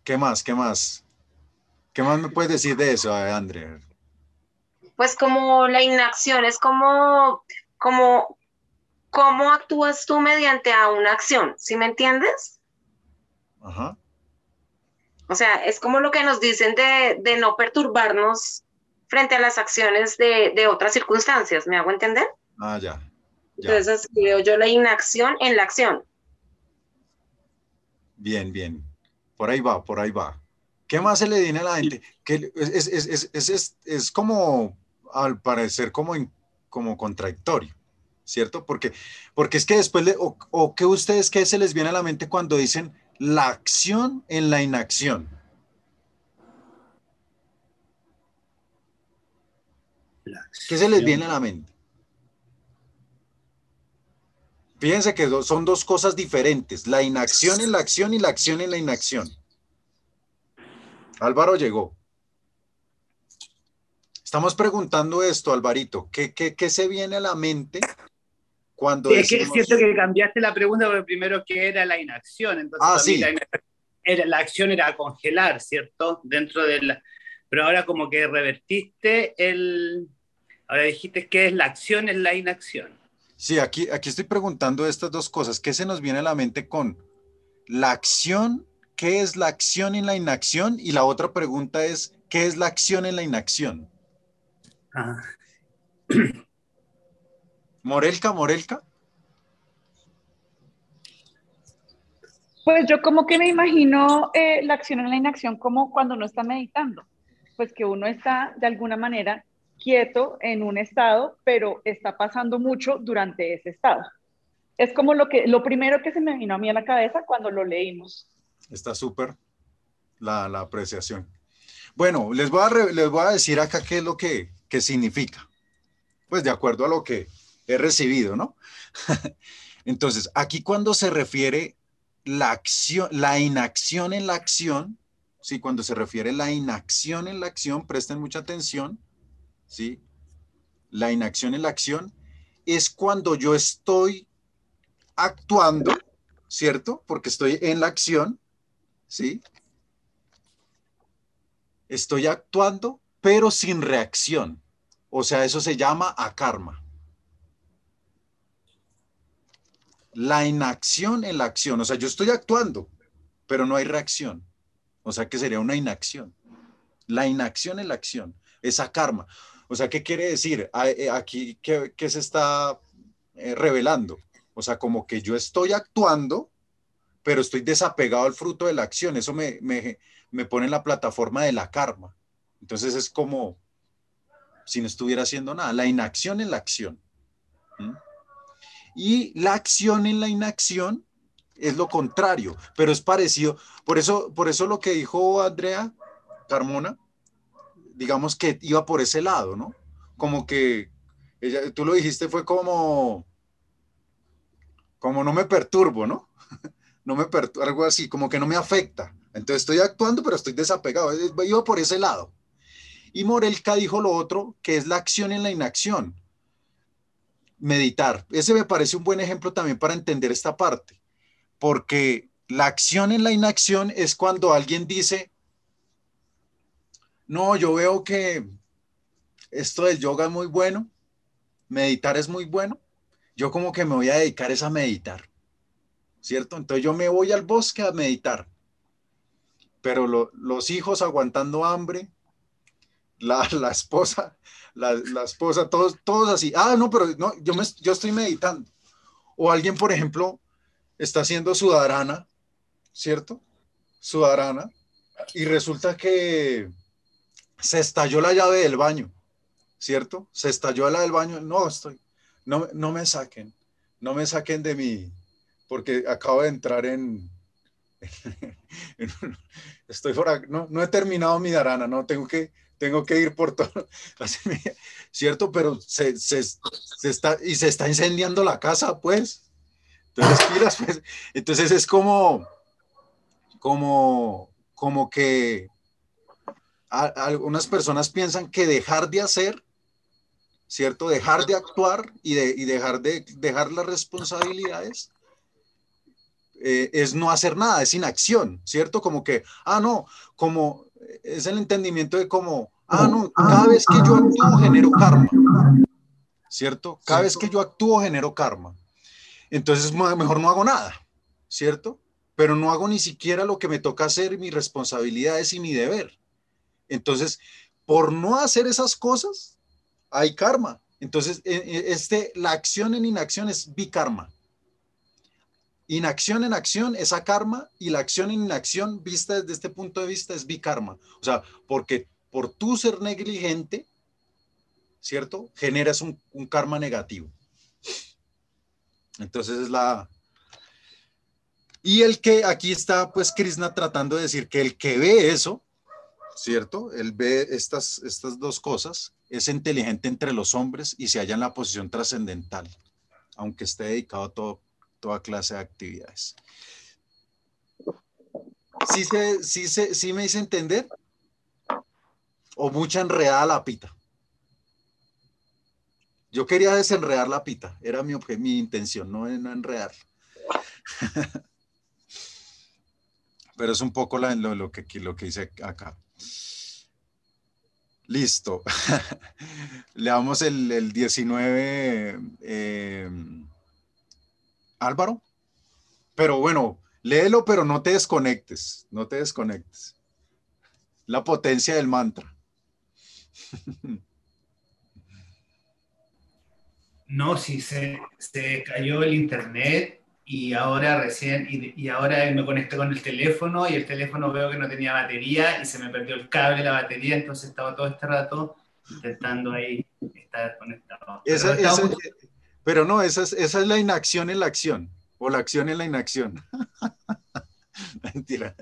¿Qué más? ¿Qué más? ¿Qué más me puedes decir de eso, Andrea? Pues como la inacción es como, como, cómo actúas tú mediante a una acción, ¿sí me entiendes? Ajá. O sea, es como lo que nos dicen de, no perturbarnos frente a las acciones de, otras circunstancias, ¿me hago entender? Ah, ya. Entonces, veo yo la inacción en la acción. Bien, bien. Por ahí va, por ahí va. ¿Qué más se le viene a la gente? Que es, como, al parecer, como, como contradictorio, ¿cierto? Porque, porque es que después, o, o que ustedes, ¿qué se les viene a la mente cuando dicen la acción en la inacción. ¿Qué se les viene a la mente? Fíjense que son dos cosas diferentes, la inacción en la acción y la acción en la inacción. Álvaro llegó. Estamos preguntando esto, Alvarito, ¿qué, qué se viene a la mente sí, es que es cierto que cambiaste la pregunta porque primero que era la inacción, entonces ah, sí. la, era, la, acción era congelar, ¿cierto? Dentro de la... Pero ahora como que revertiste el... Ahora dijiste que es la acción en la inacción. Sí, aquí, aquí estoy preguntando estas dos cosas. ¿Qué se nos viene a la mente con la acción? ¿Qué es la acción en la inacción? Y la otra pregunta es, ¿qué es la acción en la inacción? Ah. [clears throat] Morelka, Morelka. Pues yo como que me imagino eh, la acción en la inacción como cuando uno está meditando, pues que uno está de alguna manera quieto en un estado, pero está pasando mucho durante ese estado. Es como lo, que, lo primero que se me vino a mí a la cabeza cuando lo leímos. Está súper la, apreciación. Bueno, les voy, a les voy a decir acá qué es lo que, que significa. Pues de acuerdo a lo que he recibido, ¿no? [laughs] Entonces, aquí cuando se refiere la acción, la inacción en la acción, ¿sí? Cuando se refiere la inacción en la acción, presten mucha atención, ¿sí? La inacción en la acción es cuando yo estoy actuando, ¿cierto? Porque estoy en la acción, ¿sí? Estoy actuando, pero sin reacción. O sea, eso se llama akarma. La inacción en la acción. O sea, yo estoy actuando, pero no hay reacción. O sea que sería una inacción. La inacción es la acción, esa karma. O sea, ¿qué quiere decir? Eh, aquí, ¿qué, se está eh, revelando? O sea, como que yo estoy actuando, pero estoy desapegado al fruto de la acción. Eso me, me, pone en la plataforma de la karma. Entonces es como si no estuviera haciendo nada. La inacción en la acción. Y la acción en la inacción es lo contrario, pero es parecido. Por eso, por eso lo que dijo Andrea Carmona, digamos que iba por ese lado, ¿no? Como que ella, tú lo dijiste, fue como, como no me perturbo, ¿no? [laughs] No me perturbo, algo así, como que no me afecta. Entonces estoy actuando, pero estoy desapegado. Iba por ese lado. Y Morelka dijo lo otro, que es la acción en la inacción. Meditar. Ese me parece un buen ejemplo también para entender esta parte porque la acción en la inacción es cuando alguien dice, no, yo veo que esto del yoga es muy bueno, meditar es muy bueno, yo como que me voy a dedicar es a meditar, ¿cierto? Entonces yo me voy al bosque a meditar, pero los hijos aguantando hambre, la, esposa, la, esposa, todos, todos así, ah, no, pero no, yo, me, yo estoy meditando. O alguien, por ejemplo, está haciendo sudarana, ¿cierto? Sudarana, y resulta que se estalló la llave del baño, ¿cierto? Se estalló la del baño, no estoy, no, no me saquen, no me saquen de mí, porque acabo de entrar en, [laughs] estoy fuera, no, no he terminado mi darana, no, tengo que, tengo que ir por todo, [laughs] ¿cierto? Pero se, se, está, y se está incendiando la casa, pues, entonces, [laughs] pues, entonces es como, como, como que algunas personas piensan que dejar de hacer, ¿cierto? Dejar de actuar y, de, y dejar de dejar las responsabilidades eh, es no hacer nada, es inacción, ¿cierto? Como que, ah, no, como es el entendimiento de como, ah, no, cada vez que yo actúo genero karma, ¿cierto? Cada vez que yo actúo genero karma. Entonces mejor no hago nada, ¿cierto? Pero no hago ni siquiera lo que me toca hacer, mis responsabilidades y mi deber. Entonces, por no hacer esas cosas, hay karma. Entonces, e, e, este, la acción en inacción es bikarma. Inacción en acción es a karma y la acción en inacción vista desde este punto de vista es bikarma. O sea, porque por tú ser negligente, ¿cierto? Generas un karma negativo. Entonces es la... Y el que aquí está, pues Krishna tratando de decir que el que ve eso, ¿cierto? Él ve estas, estas dos cosas, es inteligente entre los hombres y se halla en la posición trascendental, aunque esté dedicado a todo, toda clase de actividades. ¿Sí, se, sí, se, ¿Sí me hice entender? ¿O mucha enredada la pita? Yo quería desenredar la pita, era mi, mi intención, no, no enredar. [laughs] Pero es un poco lo, que, lo que hice acá. Listo. [laughs] Le damos el, 19, eh, Álvaro. Pero bueno, léelo, pero no te desconectes, no te desconectes. La potencia del mantra. [laughs] No, sí, se, se cayó el internet y ahora recién, y, ahora me conecté con el teléfono y el teléfono veo que no tenía batería y se me perdió el cable la batería, entonces estaba todo este rato intentando ahí estar conectado. Pero, no, esa es, esa es la inacción en la acción, o la acción en la inacción. [laughs] Mentira.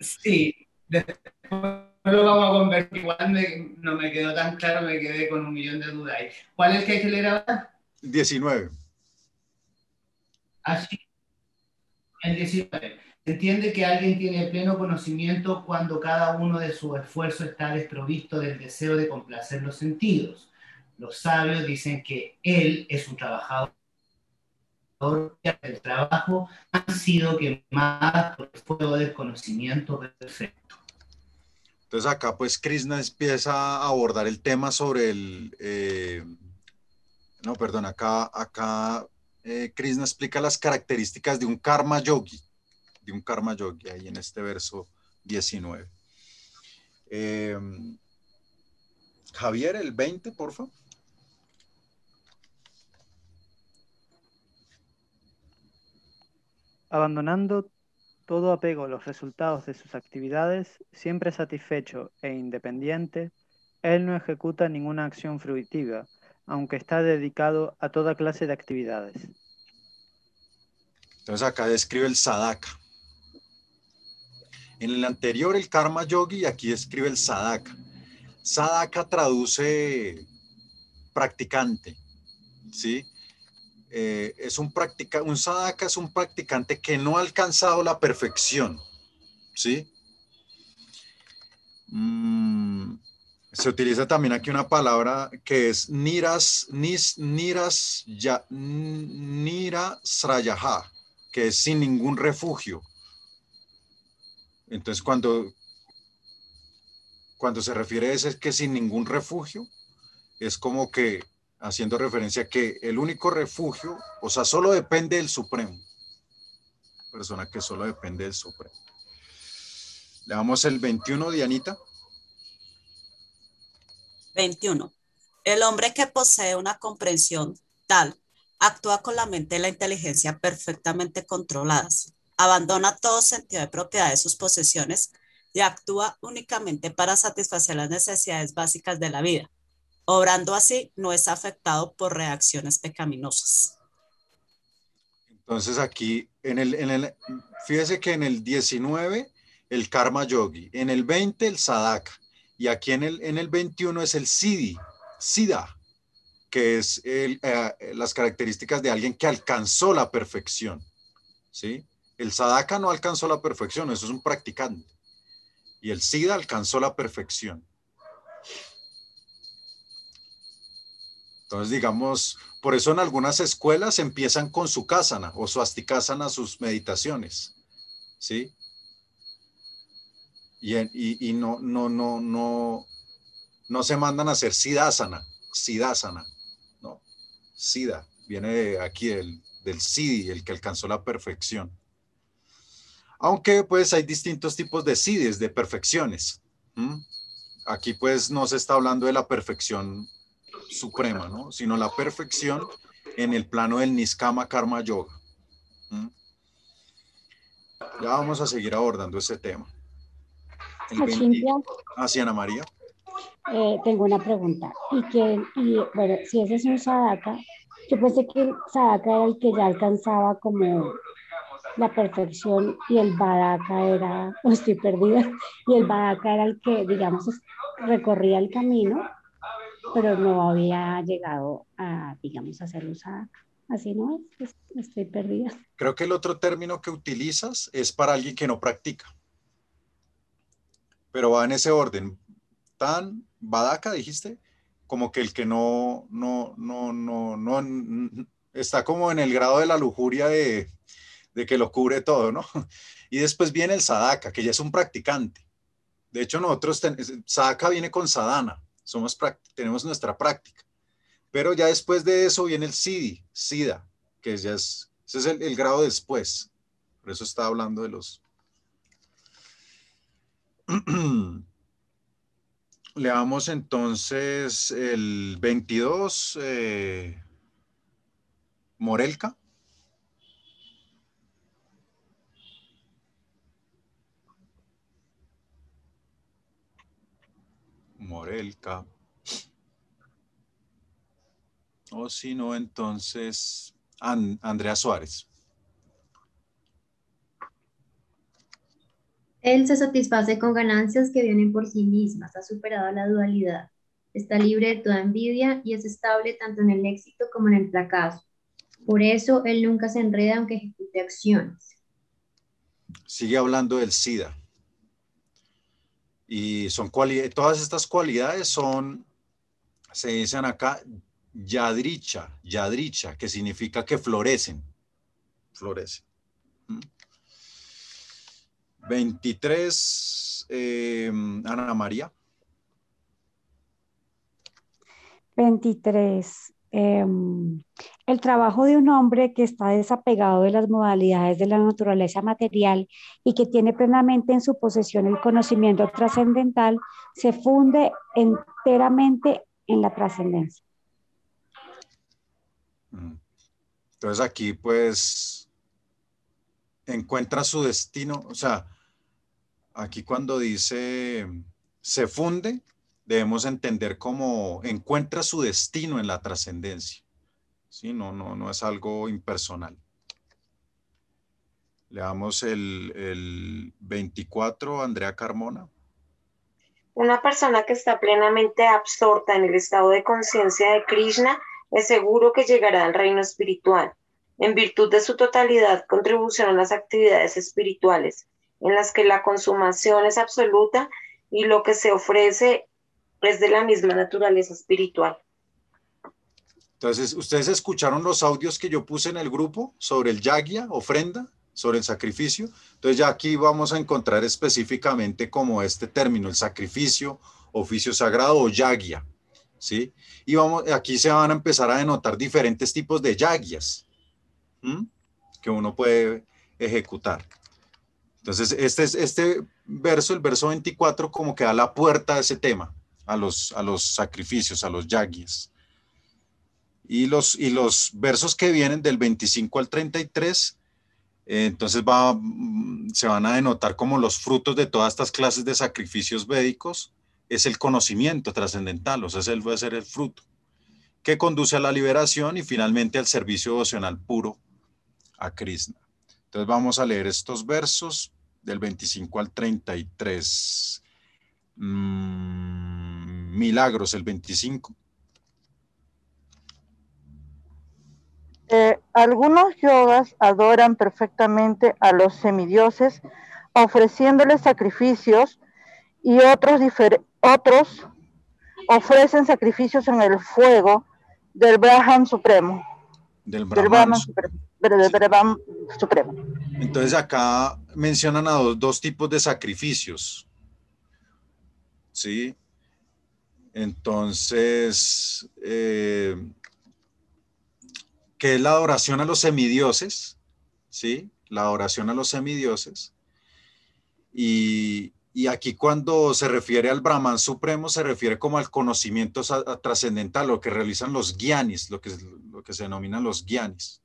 Sí, después lo vamos a convertir. Igual no me quedó tan claro, me quedé con un millón de dudas. ¿Cuál es el que hay que leer ahora? 19. Así. El 19. Se entiende que alguien tiene pleno conocimiento cuando cada uno de sus esfuerzos está desprovisto del deseo de complacer los sentidos. Los sabios dicen que él es un trabajador el trabajo ha sido quemado por el fuego del conocimiento perfecto. Entonces acá pues Krishna empieza a abordar el tema sobre el... Eh, no, perdón, acá, acá eh, Krishna explica las características de un karma yogi, de un karma yogi ahí en este verso 19. Eh, Javier, el 20, por favor. Abandonando todo apego a los resultados de sus actividades, siempre satisfecho e independiente, él no ejecuta ninguna acción fruitiva, aunque está dedicado a toda clase de actividades. Entonces acá describe el sadhaka. En el anterior el karma yogi aquí describe el sadhaka. Sadhaka traduce practicante, ¿sí? Eh, es un practica, un sadhaka es un practicante que no ha alcanzado la perfección, ¿sí? Mm, se utiliza también aquí una palabra que es niras, nis, niras, ya, nira srayaha, que es sin ningún refugio. Entonces, cuando, cuando se refiere a eso es que sin ningún refugio, es como que haciendo referencia que el único refugio, o sea, solo depende del Supremo. Persona que solo depende del Supremo. Le damos el 21, Dianita. 21. El hombre que posee una comprensión tal actúa con la mente y la inteligencia perfectamente controladas, abandona todo sentido de propiedad de sus posesiones y actúa únicamente para satisfacer las necesidades básicas de la vida. Obrando así, no es afectado por reacciones pecaminosas. Entonces aquí, fíjese que en el 19, el karma yogi, en el 20, el sadhaka, y aquí en el, en el 21 es el Siddhi, Siddha, que es eh, las características de alguien que alcanzó la perfección. ¿sí? El Sadaka no alcanzó la perfección, eso es un practicante. Y el Siddha alcanzó la perfección. Entonces, digamos, por eso en algunas escuelas empiezan con su kasana o su astikasana sus meditaciones. ¿Sí? y, no, no, no, no, no se mandan a hacer sidasana, sidasana, no, sida, viene de aquí del, del sidi, el que alcanzó la perfección. Aunque pues hay distintos tipos de sides, de perfecciones. Aquí pues no se está hablando de la perfección suprema, ¿no? Sino la perfección en el plano del Niskama Karma Yoga. Ya vamos a seguir abordando ese tema. Hacia Ana María. Eh, tengo una pregunta. Y que, y, bueno, si ese es un sadaka, yo pensé que el sadaka era el que ya alcanzaba como la perfección y el badaka era, [laughs] o estoy perdida, y el badaka era el que, digamos, recorría el camino, pero no había llegado a, digamos, a ser un sadaka. Así no es, estoy perdida. Creo que el otro término que utilizas es para alguien que no practica pero va en ese orden. Tan, Badaka, dijiste, como que el que no, no, no, no, no, está como en el grado de la lujuria de, que lo cubre todo, ¿no? [laughs] Y después viene el Sadaka, que ya es un practicante. De hecho, nosotros, Sadaka viene con Sadhana, somos, tenemos nuestra práctica. Pero ya después de eso viene el Sidi, Sida, que ya es, ese es el, grado después. Por eso está hablando de los, [clears throat] Leamos entonces el 22, eh, Morelka. Morelka. O si no, entonces Andrea Suárez. Él se satisface con ganancias que vienen por sí mismas, ha superado la dualidad, está libre de toda envidia y es estable tanto en el éxito como en el fracaso. Por eso él nunca se enreda aunque ejecute acciones. Sigue hablando del SIDA. Y son todas estas cualidades son, se dicen acá, yadricha, yadricha, que significa que florecen. Florecen. 23, eh, Ana María. 23. Em, el trabajo de un hombre que está desapegado de las modalidades de la naturaleza material y que tiene plenamente en su posesión el conocimiento trascendental se funde enteramente en la trascendencia. Mm. Entonces aquí pues encuentra su destino, o sea, aquí cuando dice se funde, debemos entender cómo encuentra su destino en la trascendencia. ¿Sí? No, no, no es algo impersonal. Leamos el, el 24, Andrea Carmona. Una persona que está plenamente absorta en el estado de conciencia de Krishna es seguro que llegará al reino espiritual, en virtud de su totalidad contribución a las actividades espirituales, en las que la consumación es absoluta y lo que se ofrece es de la misma naturaleza espiritual. Entonces, ¿ustedes escucharon los audios que yo puse en el grupo sobre el yagya, ofrenda, sobre el sacrificio? Entonces ya aquí vamos a encontrar específicamente como este término, el sacrificio, oficio sagrado o yagya, ¿sí? Y vamos, aquí se van a empezar a denotar diferentes tipos de yagyas que uno puede ejecutar. Entonces, este, es, este verso, el verso 24, como que da la puerta a ese tema, a los, a los sacrificios, a los yagyas. Y los, y los versos que vienen del 25 al 33, eh, entonces va, mm, se van a denotar como los frutos de todas estas clases de sacrificios védicos, es el conocimiento trascendental, o sea, ese va a ser el fruto, que conduce a la liberación y finalmente al servicio devocional puro a Krishna. Entonces vamos a leer estos versos del 25 al 33. Mm, milagros, el 25. Eh, algunos yogas adoran perfectamente a los semidioses ofreciéndoles sacrificios y otros, otros ofrecen sacrificios en el fuego del Brahman Supremo. Del Brahman, Supremo. Supremo. Entonces acá mencionan a dos, tipos de sacrificios. ¿Sí? Entonces, eh, que es la adoración a los semidioses, ¿sí? La adoración a los semidioses. Y, y aquí cuando se refiere al Brahman Supremo, se refiere como al conocimiento trascendental, lo que realizan los guianis, lo que, lo que se denominan los guianis.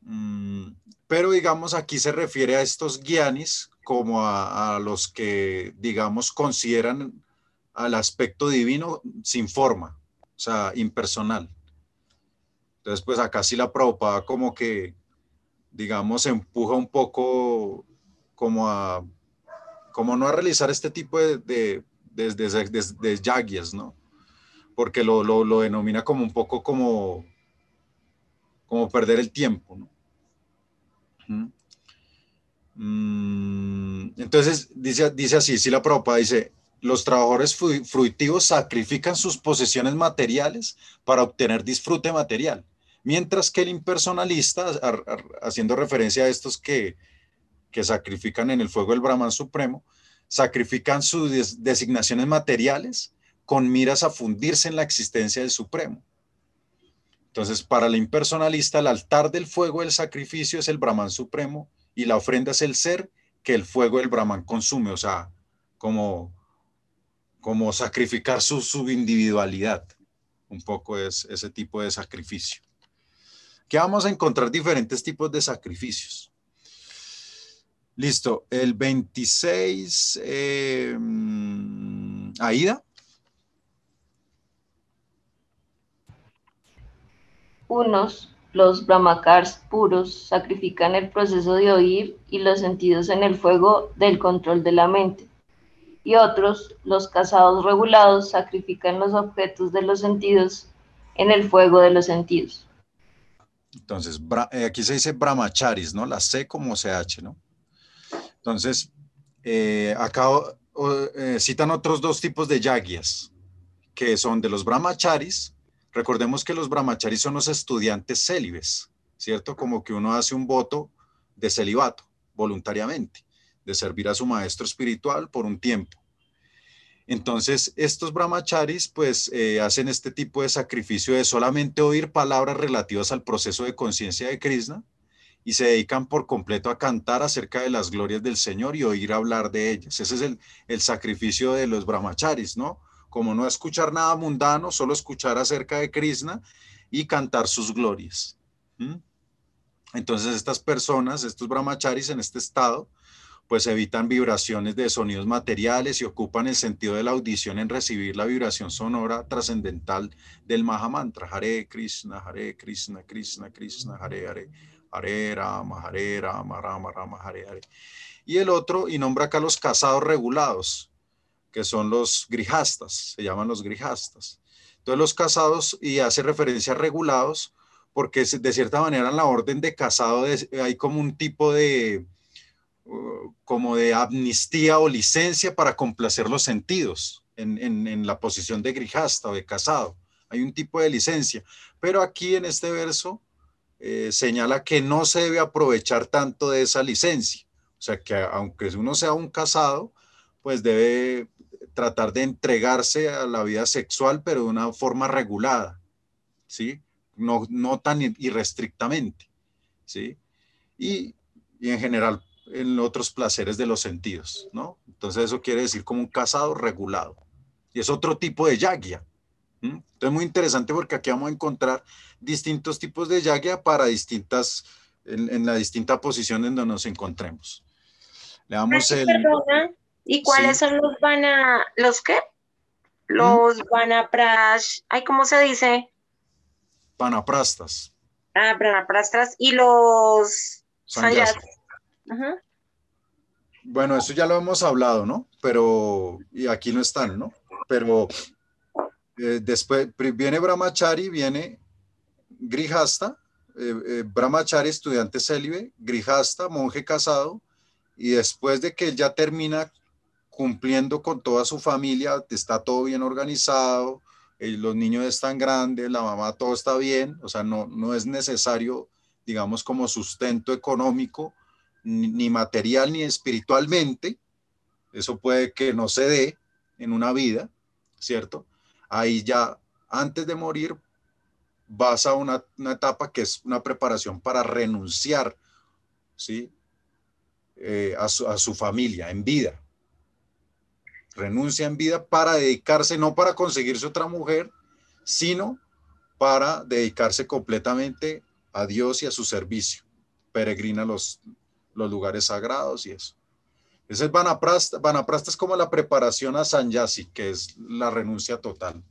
Mm, pero digamos, aquí se refiere a estos guianis como a, los que, digamos, consideran al aspecto divino sin forma, o sea, impersonal. Entonces, pues acá sí la Prabhupada como que, digamos, empuja un poco como a, como no a realizar este tipo de, de, de, ¿no? Porque lo, lo, lo denomina como un poco como como perder el tiempo. ¿no? Mm, entonces, dice, dice así, si la propa dice, los trabajadores fruitivos sacrifican sus posesiones materiales para obtener disfrute material, mientras que el impersonalista, haciendo referencia a estos que, que sacrifican en el fuego del Brahman Supremo, sacrifican sus designaciones materiales con miras a fundirse en la existencia del Supremo. Entonces, para el impersonalista, el altar del fuego del sacrificio es el Brahman supremo y la ofrenda es el ser que el fuego del Brahman consume, o sea, como, como sacrificar su subindividualidad. Un poco es ese tipo de sacrificio. Que vamos a encontrar diferentes tipos de sacrificios. Listo, el 26, eh, Aida. Unos, los brahmakars puros, sacrifican el proceso de oír y los sentidos en el fuego del control de la mente. Y otros, los casados regulados, sacrifican los objetos de los sentidos en el fuego de los sentidos. Entonces, eh, aquí se dice brahmacharis, ¿no? La C como CH, ¿no? Entonces, eh, acá eh, citan otros dos tipos de yagyas, que son de los brahmacharis, Recordemos que los brahmacharis son los estudiantes célibes, ¿cierto? Como que uno hace un voto de celibato voluntariamente, de servir a su maestro espiritual por un tiempo. Entonces, estos brahmacharis pues eh, hacen este tipo de sacrificio de solamente oír palabras relativas al proceso de conciencia de Krishna y se dedican por completo a cantar acerca de las glorias del Señor y oír hablar de ellas. Ese es el, el sacrificio de los brahmacharis, ¿no? Como no escuchar nada mundano, solo escuchar acerca de Krishna y cantar sus glorias. Entonces estas personas, estos brahmacharis en este estado, pues evitan vibraciones de sonidos materiales y ocupan el sentido de la audición en recibir la vibración sonora trascendental del Mahamantra. Hare Krishna, Hare Krishna, Krishna Krishna, Hare Hare, Hare Rama, Hare Rama, Rama Rama, Hare Hare. Y el otro, y nombra acá los casados regulados, que son los grijastas, se llaman los grijastas. Entonces los casados, y hace referencia a regulados, porque de cierta manera en la orden de casado hay como un tipo de, como de amnistía o licencia para complacer los sentidos en, la posición de grijasta o de casado. Hay un tipo de licencia, pero aquí en este verso eh, señala que no se debe aprovechar tanto de esa licencia. O sea, que aunque uno sea un casado, pues debe tratar de entregarse a la vida sexual, pero de una forma regulada, ¿sí? No, no tan irrestrictamente, ¿sí? Y, y en general en otros placeres de los sentidos, ¿no? Entonces eso quiere decir como un casado regulado. Y es otro tipo de yagya. Entonces es muy interesante porque aquí vamos a encontrar distintos tipos de yagya para distintas, en, la distinta posición en donde nos encontremos. Le damos el... ¿Y cuáles son los vana, los qué? Los vanaprash, ay, ¿cómo se dice? Vanaprastas. Ah, vanaprastas y los sanyas. Bueno, eso ya lo hemos hablado, ¿no? Pero, y aquí no están, ¿no? Pero eh, después viene Brahmachari, viene Grijasta, eh, eh, Brahmachari, estudiante célibe, Grijasta, monje casado, y después de que él ya termina cumpliendo con toda su familia, está todo bien organizado, los niños están grandes, la mamá todo está bien, o sea, no, no es necesario, digamos, como sustento económico ni material ni espiritualmente, eso puede que no se dé en una vida, ¿cierto? Ahí ya antes de morir vas a una, etapa que es una preparación para renunciar, ¿sí? Eh, a, su, a su familia en vida. Renuncia en vida para dedicarse, no para conseguirse otra mujer, sino para dedicarse completamente a Dios y a su servicio. Peregrina los, los lugares sagrados y eso. Ese es Vanaprasta. Vanaprasta es como la preparación a Sanyasi, que es la renuncia total.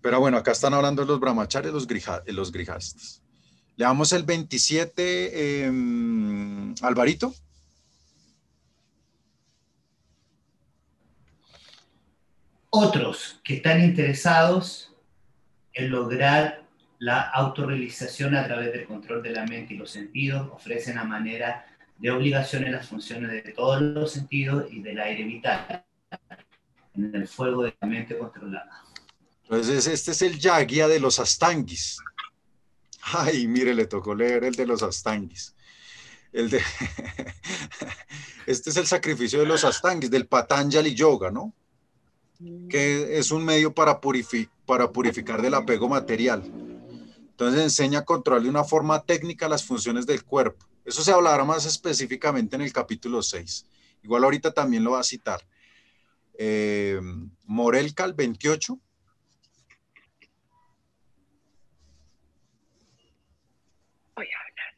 Pero bueno, acá están hablando de los brahmacharis, los, grija, los grijastas. Le damos el 27, em, Alvarito. Otros que están interesados en lograr la autorrealización a través del control de la mente y los sentidos ofrecen a manera de obligaciones las funciones de todos los sentidos y del aire vital en el fuego de la mente controlada. Entonces, este es el yagya de los astangis. Ay, mire, le tocó leer el de los astangis. El de... [laughs] este es el sacrificio de los astangis, del Patanjali Yoga, ¿no? Que es un medio para, para purificar del apego material. Entonces enseña a controlar de una forma técnica las funciones del cuerpo. Eso se hablará más específicamente en el capítulo 6. Igual ahorita también lo va a citar. Eh, Morelcal 28. Voy a hablar.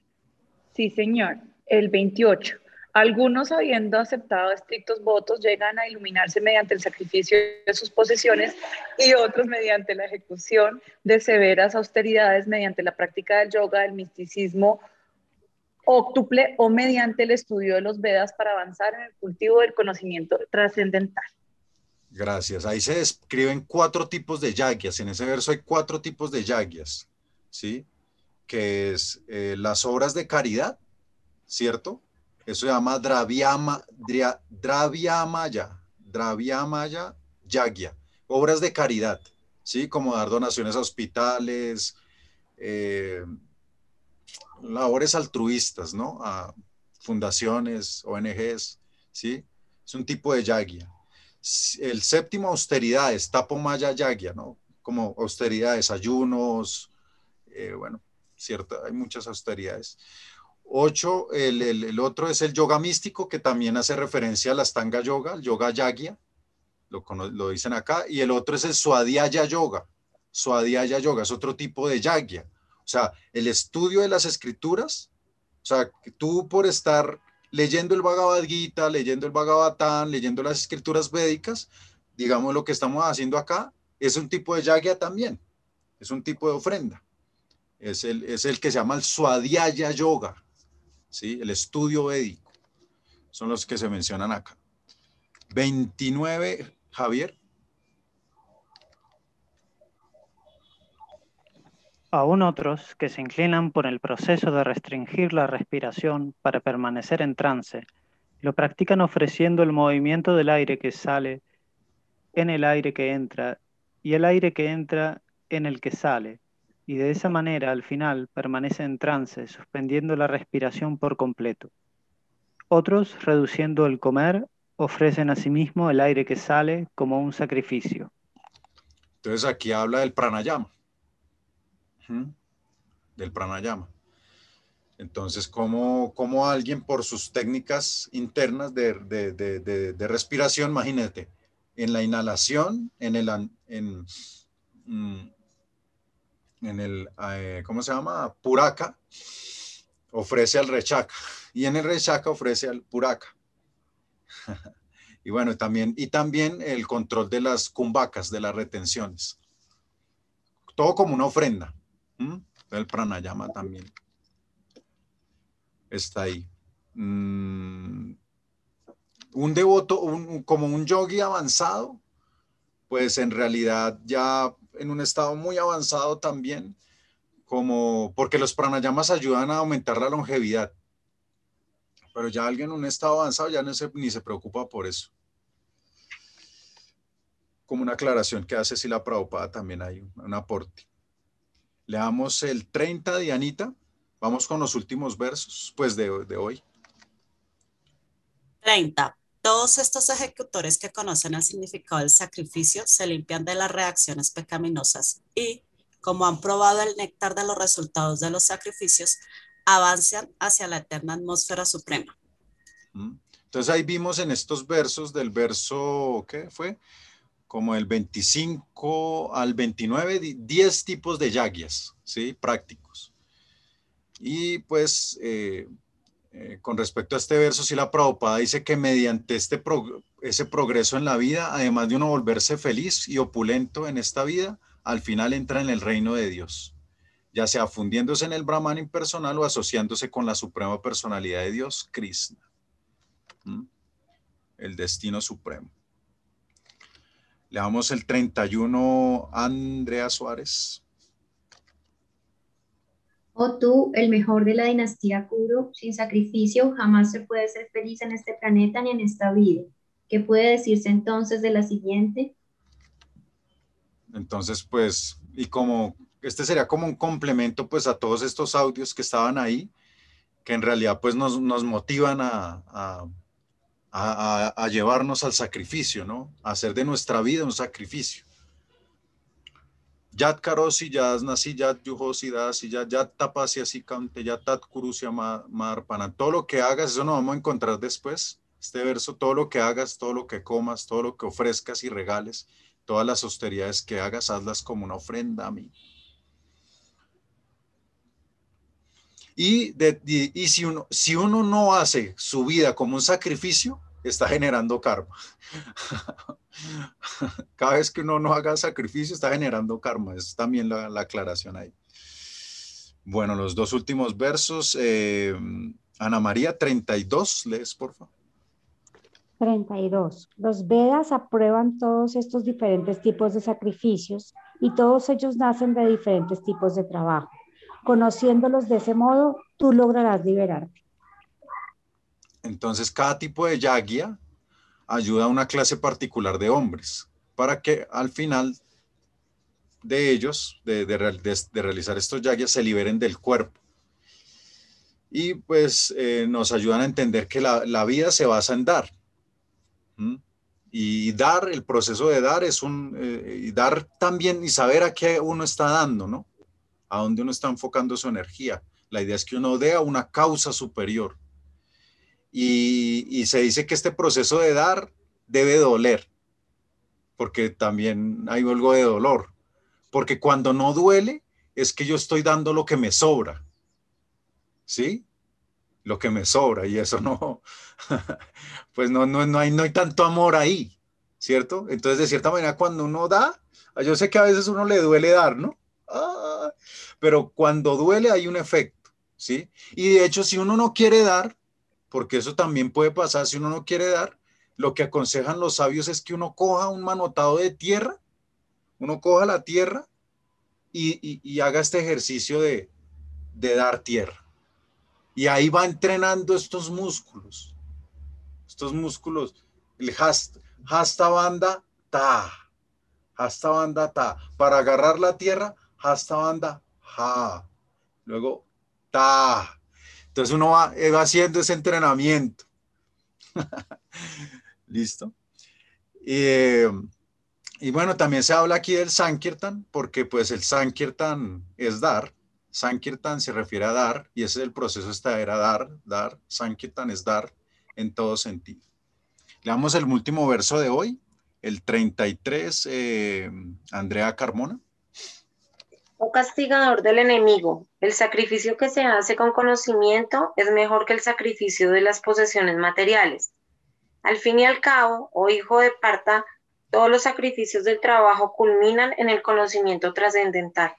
Sí, señor. El 28. Algunos, habiendo aceptado estrictos votos, llegan a iluminarse mediante el sacrificio de sus posesiones y otros mediante la ejecución de severas austeridades, mediante la práctica del yoga, del misticismo óctuple o mediante el estudio de los Vedas para avanzar en el cultivo del conocimiento trascendental. Gracias. Ahí se describen cuatro tipos de yagyas. En ese verso hay cuatro tipos de yagyas, ¿sí? Que es eh, las obras de caridad, ¿cierto? Eso se llama Dravyama, Dravyamaya, Dravyamaya Yagya, obras de caridad, ¿sí? Como dar donaciones a hospitales, eh, labores altruistas, ¿no? A fundaciones, ONGs, ¿sí? es un tipo de yagya. El séptimo, austeridades, tapomaya yagya, ¿no? Como austeridades, ayunos, eh, bueno, cierto, hay muchas austeridades. Ocho, el, el, otro es el yoga místico, que también hace referencia a la Stanga Yoga, el yoga yagya, lo, lo dicen acá. Y el otro es el Swadhyaya Yoga. Swadhyaya Yoga es otro tipo de yagya. O sea, el estudio de las escrituras, o sea, tú por estar leyendo el Bhagavad Gita, leyendo el Bhagavatam, leyendo las escrituras védicas, digamos lo que estamos haciendo acá, es un tipo de yagya también, es un tipo de ofrenda. Es el, es el que se llama el Swadhyaya Yoga, ¿sí? el estudio védico. Son los que se mencionan acá. 29, Javier. Aún otros que se inclinan por el proceso de restringir la respiración para permanecer en trance, lo practican ofreciendo el movimiento del aire que sale en el aire que entra y el aire que entra en el que sale, y de esa manera al final permanece en trance, suspendiendo la respiración por completo. Otros, reduciendo el comer, ofrecen a sí mismo el aire que sale como un sacrificio. Entonces aquí habla del pranayama del pranayama. Entonces, como, como alguien por sus técnicas internas de, de, respiración, imagínate, en la inhalación, en el, en, mm, en el eh, ¿cómo se llama? Puraka, ofrece al rechaca, y en el rechaca ofrece al puraka. [laughs] y bueno, también, y también el control de las cumbacas, de las retenciones. Todo como una ofrenda. El pranayama también está ahí. Mm, un devoto, como un yogi avanzado, pues en realidad ya en un estado muy avanzado también, como porque los pranayamas ayudan a aumentar la longevidad. Pero ya alguien en un estado avanzado ya no se, ni se preocupa por eso. Como una aclaración que hace si la Prabhupada también hay un aporte. Leamos el 30 de Anita. Vamos con los últimos versos, pues, de, hoy. 30. Todos estos ejecutores que conocen el significado del sacrificio se limpian de las reacciones pecaminosas y, como han probado el néctar de los resultados de los sacrificios, avanzan hacia la eterna atmósfera suprema. Mm. Entonces ahí vimos en estos versos del verso, ¿qué fue? como el 25 al 29, 10 tipos de yagyas, ¿sí? Prácticos. Y pues, eh, eh, con respecto a este verso, si la Prabhupada dice que mediante este ese progreso en la vida, además de uno volverse feliz y opulento en esta vida, al final entra en el reino de Dios, ya sea fundiéndose en el Brahman impersonal o asociándose con la suprema personalidad de Dios, Krishna, el destino supremo. Le damos el 31 Andrea Suárez. Oh tú, el mejor de la dinastía Kuru, sin sacrificio jamás se puede ser feliz en este planeta ni en esta vida. ¿Qué puede decirse entonces de la siguiente? Entonces, pues, y como este sería como un complemento pues a todos estos audios que estaban ahí, que en realidad pues nos, motivan a a, llevarnos al sacrificio, ¿no? A hacer de nuestra vida un sacrificio. Yat karosi yas nasi yat yuhosi dasi yat yat tapasi así cante yat tat marpana. Todo lo que hagas, eso nos vamos a encontrar después. Este verso, todo lo que hagas, todo lo que comas, todo lo que ofrezcas y regales, todas las austeridades que hagas, hazlas como una ofrenda a mí. Y, y, si, uno, si uno no hace su vida como un sacrificio, está generando karma. Cada vez que uno no haga sacrificio, está generando karma. Es también la, aclaración ahí. Bueno, los dos últimos versos. Eh, Ana María, 32, lees, por favor. 32. Los Vedas aprueban todos estos diferentes tipos de sacrificios y todos ellos nacen de diferentes tipos de trabajo. Conociéndolos de ese modo, tú lograrás liberarte. Entonces, cada tipo de yagya ayuda a una clase particular de hombres para que al final de ellos, de, realizar estos yagyas, se liberen del cuerpo. Y pues eh, nos ayudan a entender que la, vida se basa en dar. Y dar, el proceso de dar es un, eh, y dar también y saber a qué uno está dando, ¿no? A dónde uno está enfocando su energía. La idea es que uno dé a una causa superior. Y, se dice que este proceso de dar debe doler, porque también hay algo de dolor. Porque cuando no duele, es que yo estoy dando lo que me sobra. ¿Sí? Lo que me sobra. Y eso no, [laughs] pues no, no, no, hay, no hay tanto amor ahí, ¿cierto? Entonces, de cierta manera, cuando uno da, yo sé que a veces uno le duele dar, ¿no? Ah, pero cuando duele hay un efecto, ¿sí? Y de hecho, si uno no quiere dar, porque eso también puede pasar, si uno no quiere dar, lo que aconsejan los sabios es que uno coja un manotado de tierra, uno coja la tierra y, haga este ejercicio de, dar tierra. Y ahí va entrenando estos músculos, estos músculos, el hasta, banda ta, hasta banda ta. Para agarrar la tierra, hasta banda ja. Luego ta. Entonces uno va, va haciendo ese entrenamiento. [laughs] ¿Listo? Eh, y bueno, también se habla aquí del Sankirtan, porque pues el Sankirtan es dar. Sankirtan se refiere a dar, y ese es el proceso, esta era dar, dar. Sankirtan es dar en todo sentido. Leamos el último verso de hoy, el 33, eh, Andrea Carmona. Un castigador del enemigo. El sacrificio que se hace con conocimiento es mejor que el sacrificio de las posesiones materiales. Al fin y al cabo, oh hijo de Parta, todos los sacrificios del trabajo culminan en el conocimiento trascendental.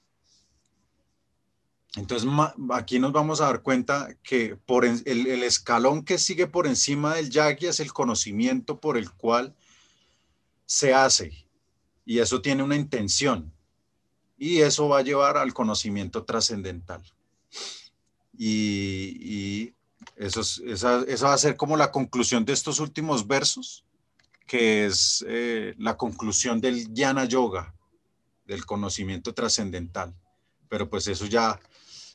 Entonces, aquí nos vamos a dar cuenta que por el, escalón que sigue por encima del yagya es el conocimiento por el cual se hace. Y eso tiene una intención. Y eso va a llevar al conocimiento trascendental. Y, eso, esa, va a ser como la conclusión de estos últimos versos que es eh, la conclusión del Jnana Yoga, del conocimiento trascendental. Pero pues eso ya,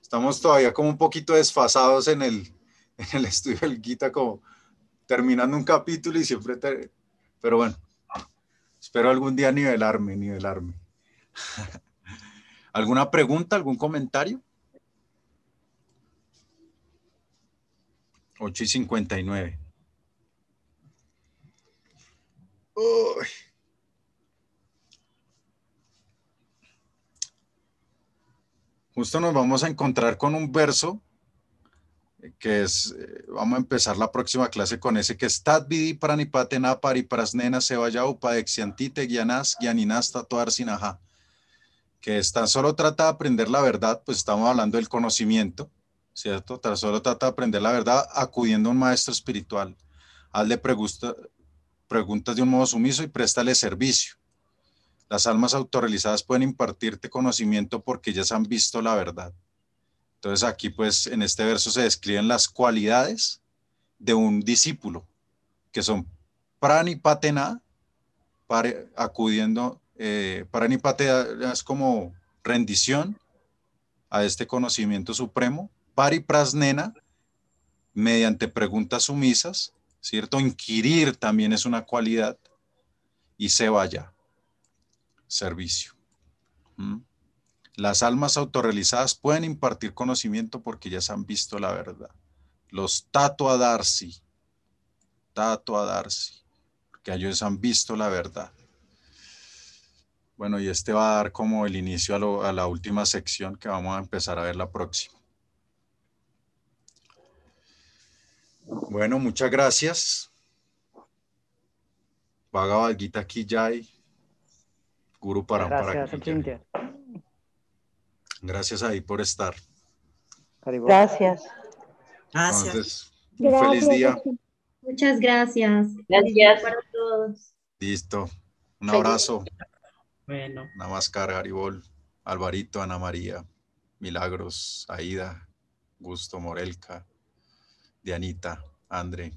estamos todavía como un poquito desfasados en el, estudio del Gita, como terminando un capítulo y siempre, pero bueno, espero algún día nivelarme, nivelarme. [laughs] ¿Alguna pregunta, algún comentario? 8 y 59. Justo nos vamos a encontrar con un verso que es, eh, vamos a empezar la próxima clase con ese que es Tadvidi pranipatena pariprasnena sevaya upadexiantite guianas guianinas tatuar sinaja que tan solo trata de aprender la verdad, pues estamos hablando del conocimiento, ¿cierto? Tan solo trata de aprender la verdad acudiendo a un maestro espiritual. Hazle pregunta, preguntas de un modo sumiso y préstale servicio. Las almas autorrealizadas pueden impartirte conocimiento porque ellas han visto la verdad. Entonces aquí pues en este verso se describen las cualidades de un discípulo, que son pranipatena, para, acudiendo, eh, pranipatena es como rendición a este conocimiento supremo, pariprasnena, mediante preguntas sumisas, ¿cierto? Inquirir también es una cualidad y se vaya, servicio. ¿Mm? Las almas autorrealizadas pueden impartir conocimiento porque ya se han visto la verdad. Los tatuadarsi, tatuadarsi, porque ellos han visto la verdad. Bueno, y este va a dar como el inicio a, a la última sección que vamos a empezar a ver la próxima. Bueno, muchas gracias. Bhagavad Gita Kijay, Guru para Gracias, Gracias ahí por estar. Gracias. Gracias. un feliz día. Muchas gracias. Gracias para todos. Listo. Un abrazo. Bueno. Namaskar, Garibol, Alvarito, Ana María, Milagros, Aida, Gusto, Morelca. Dianita, Andre,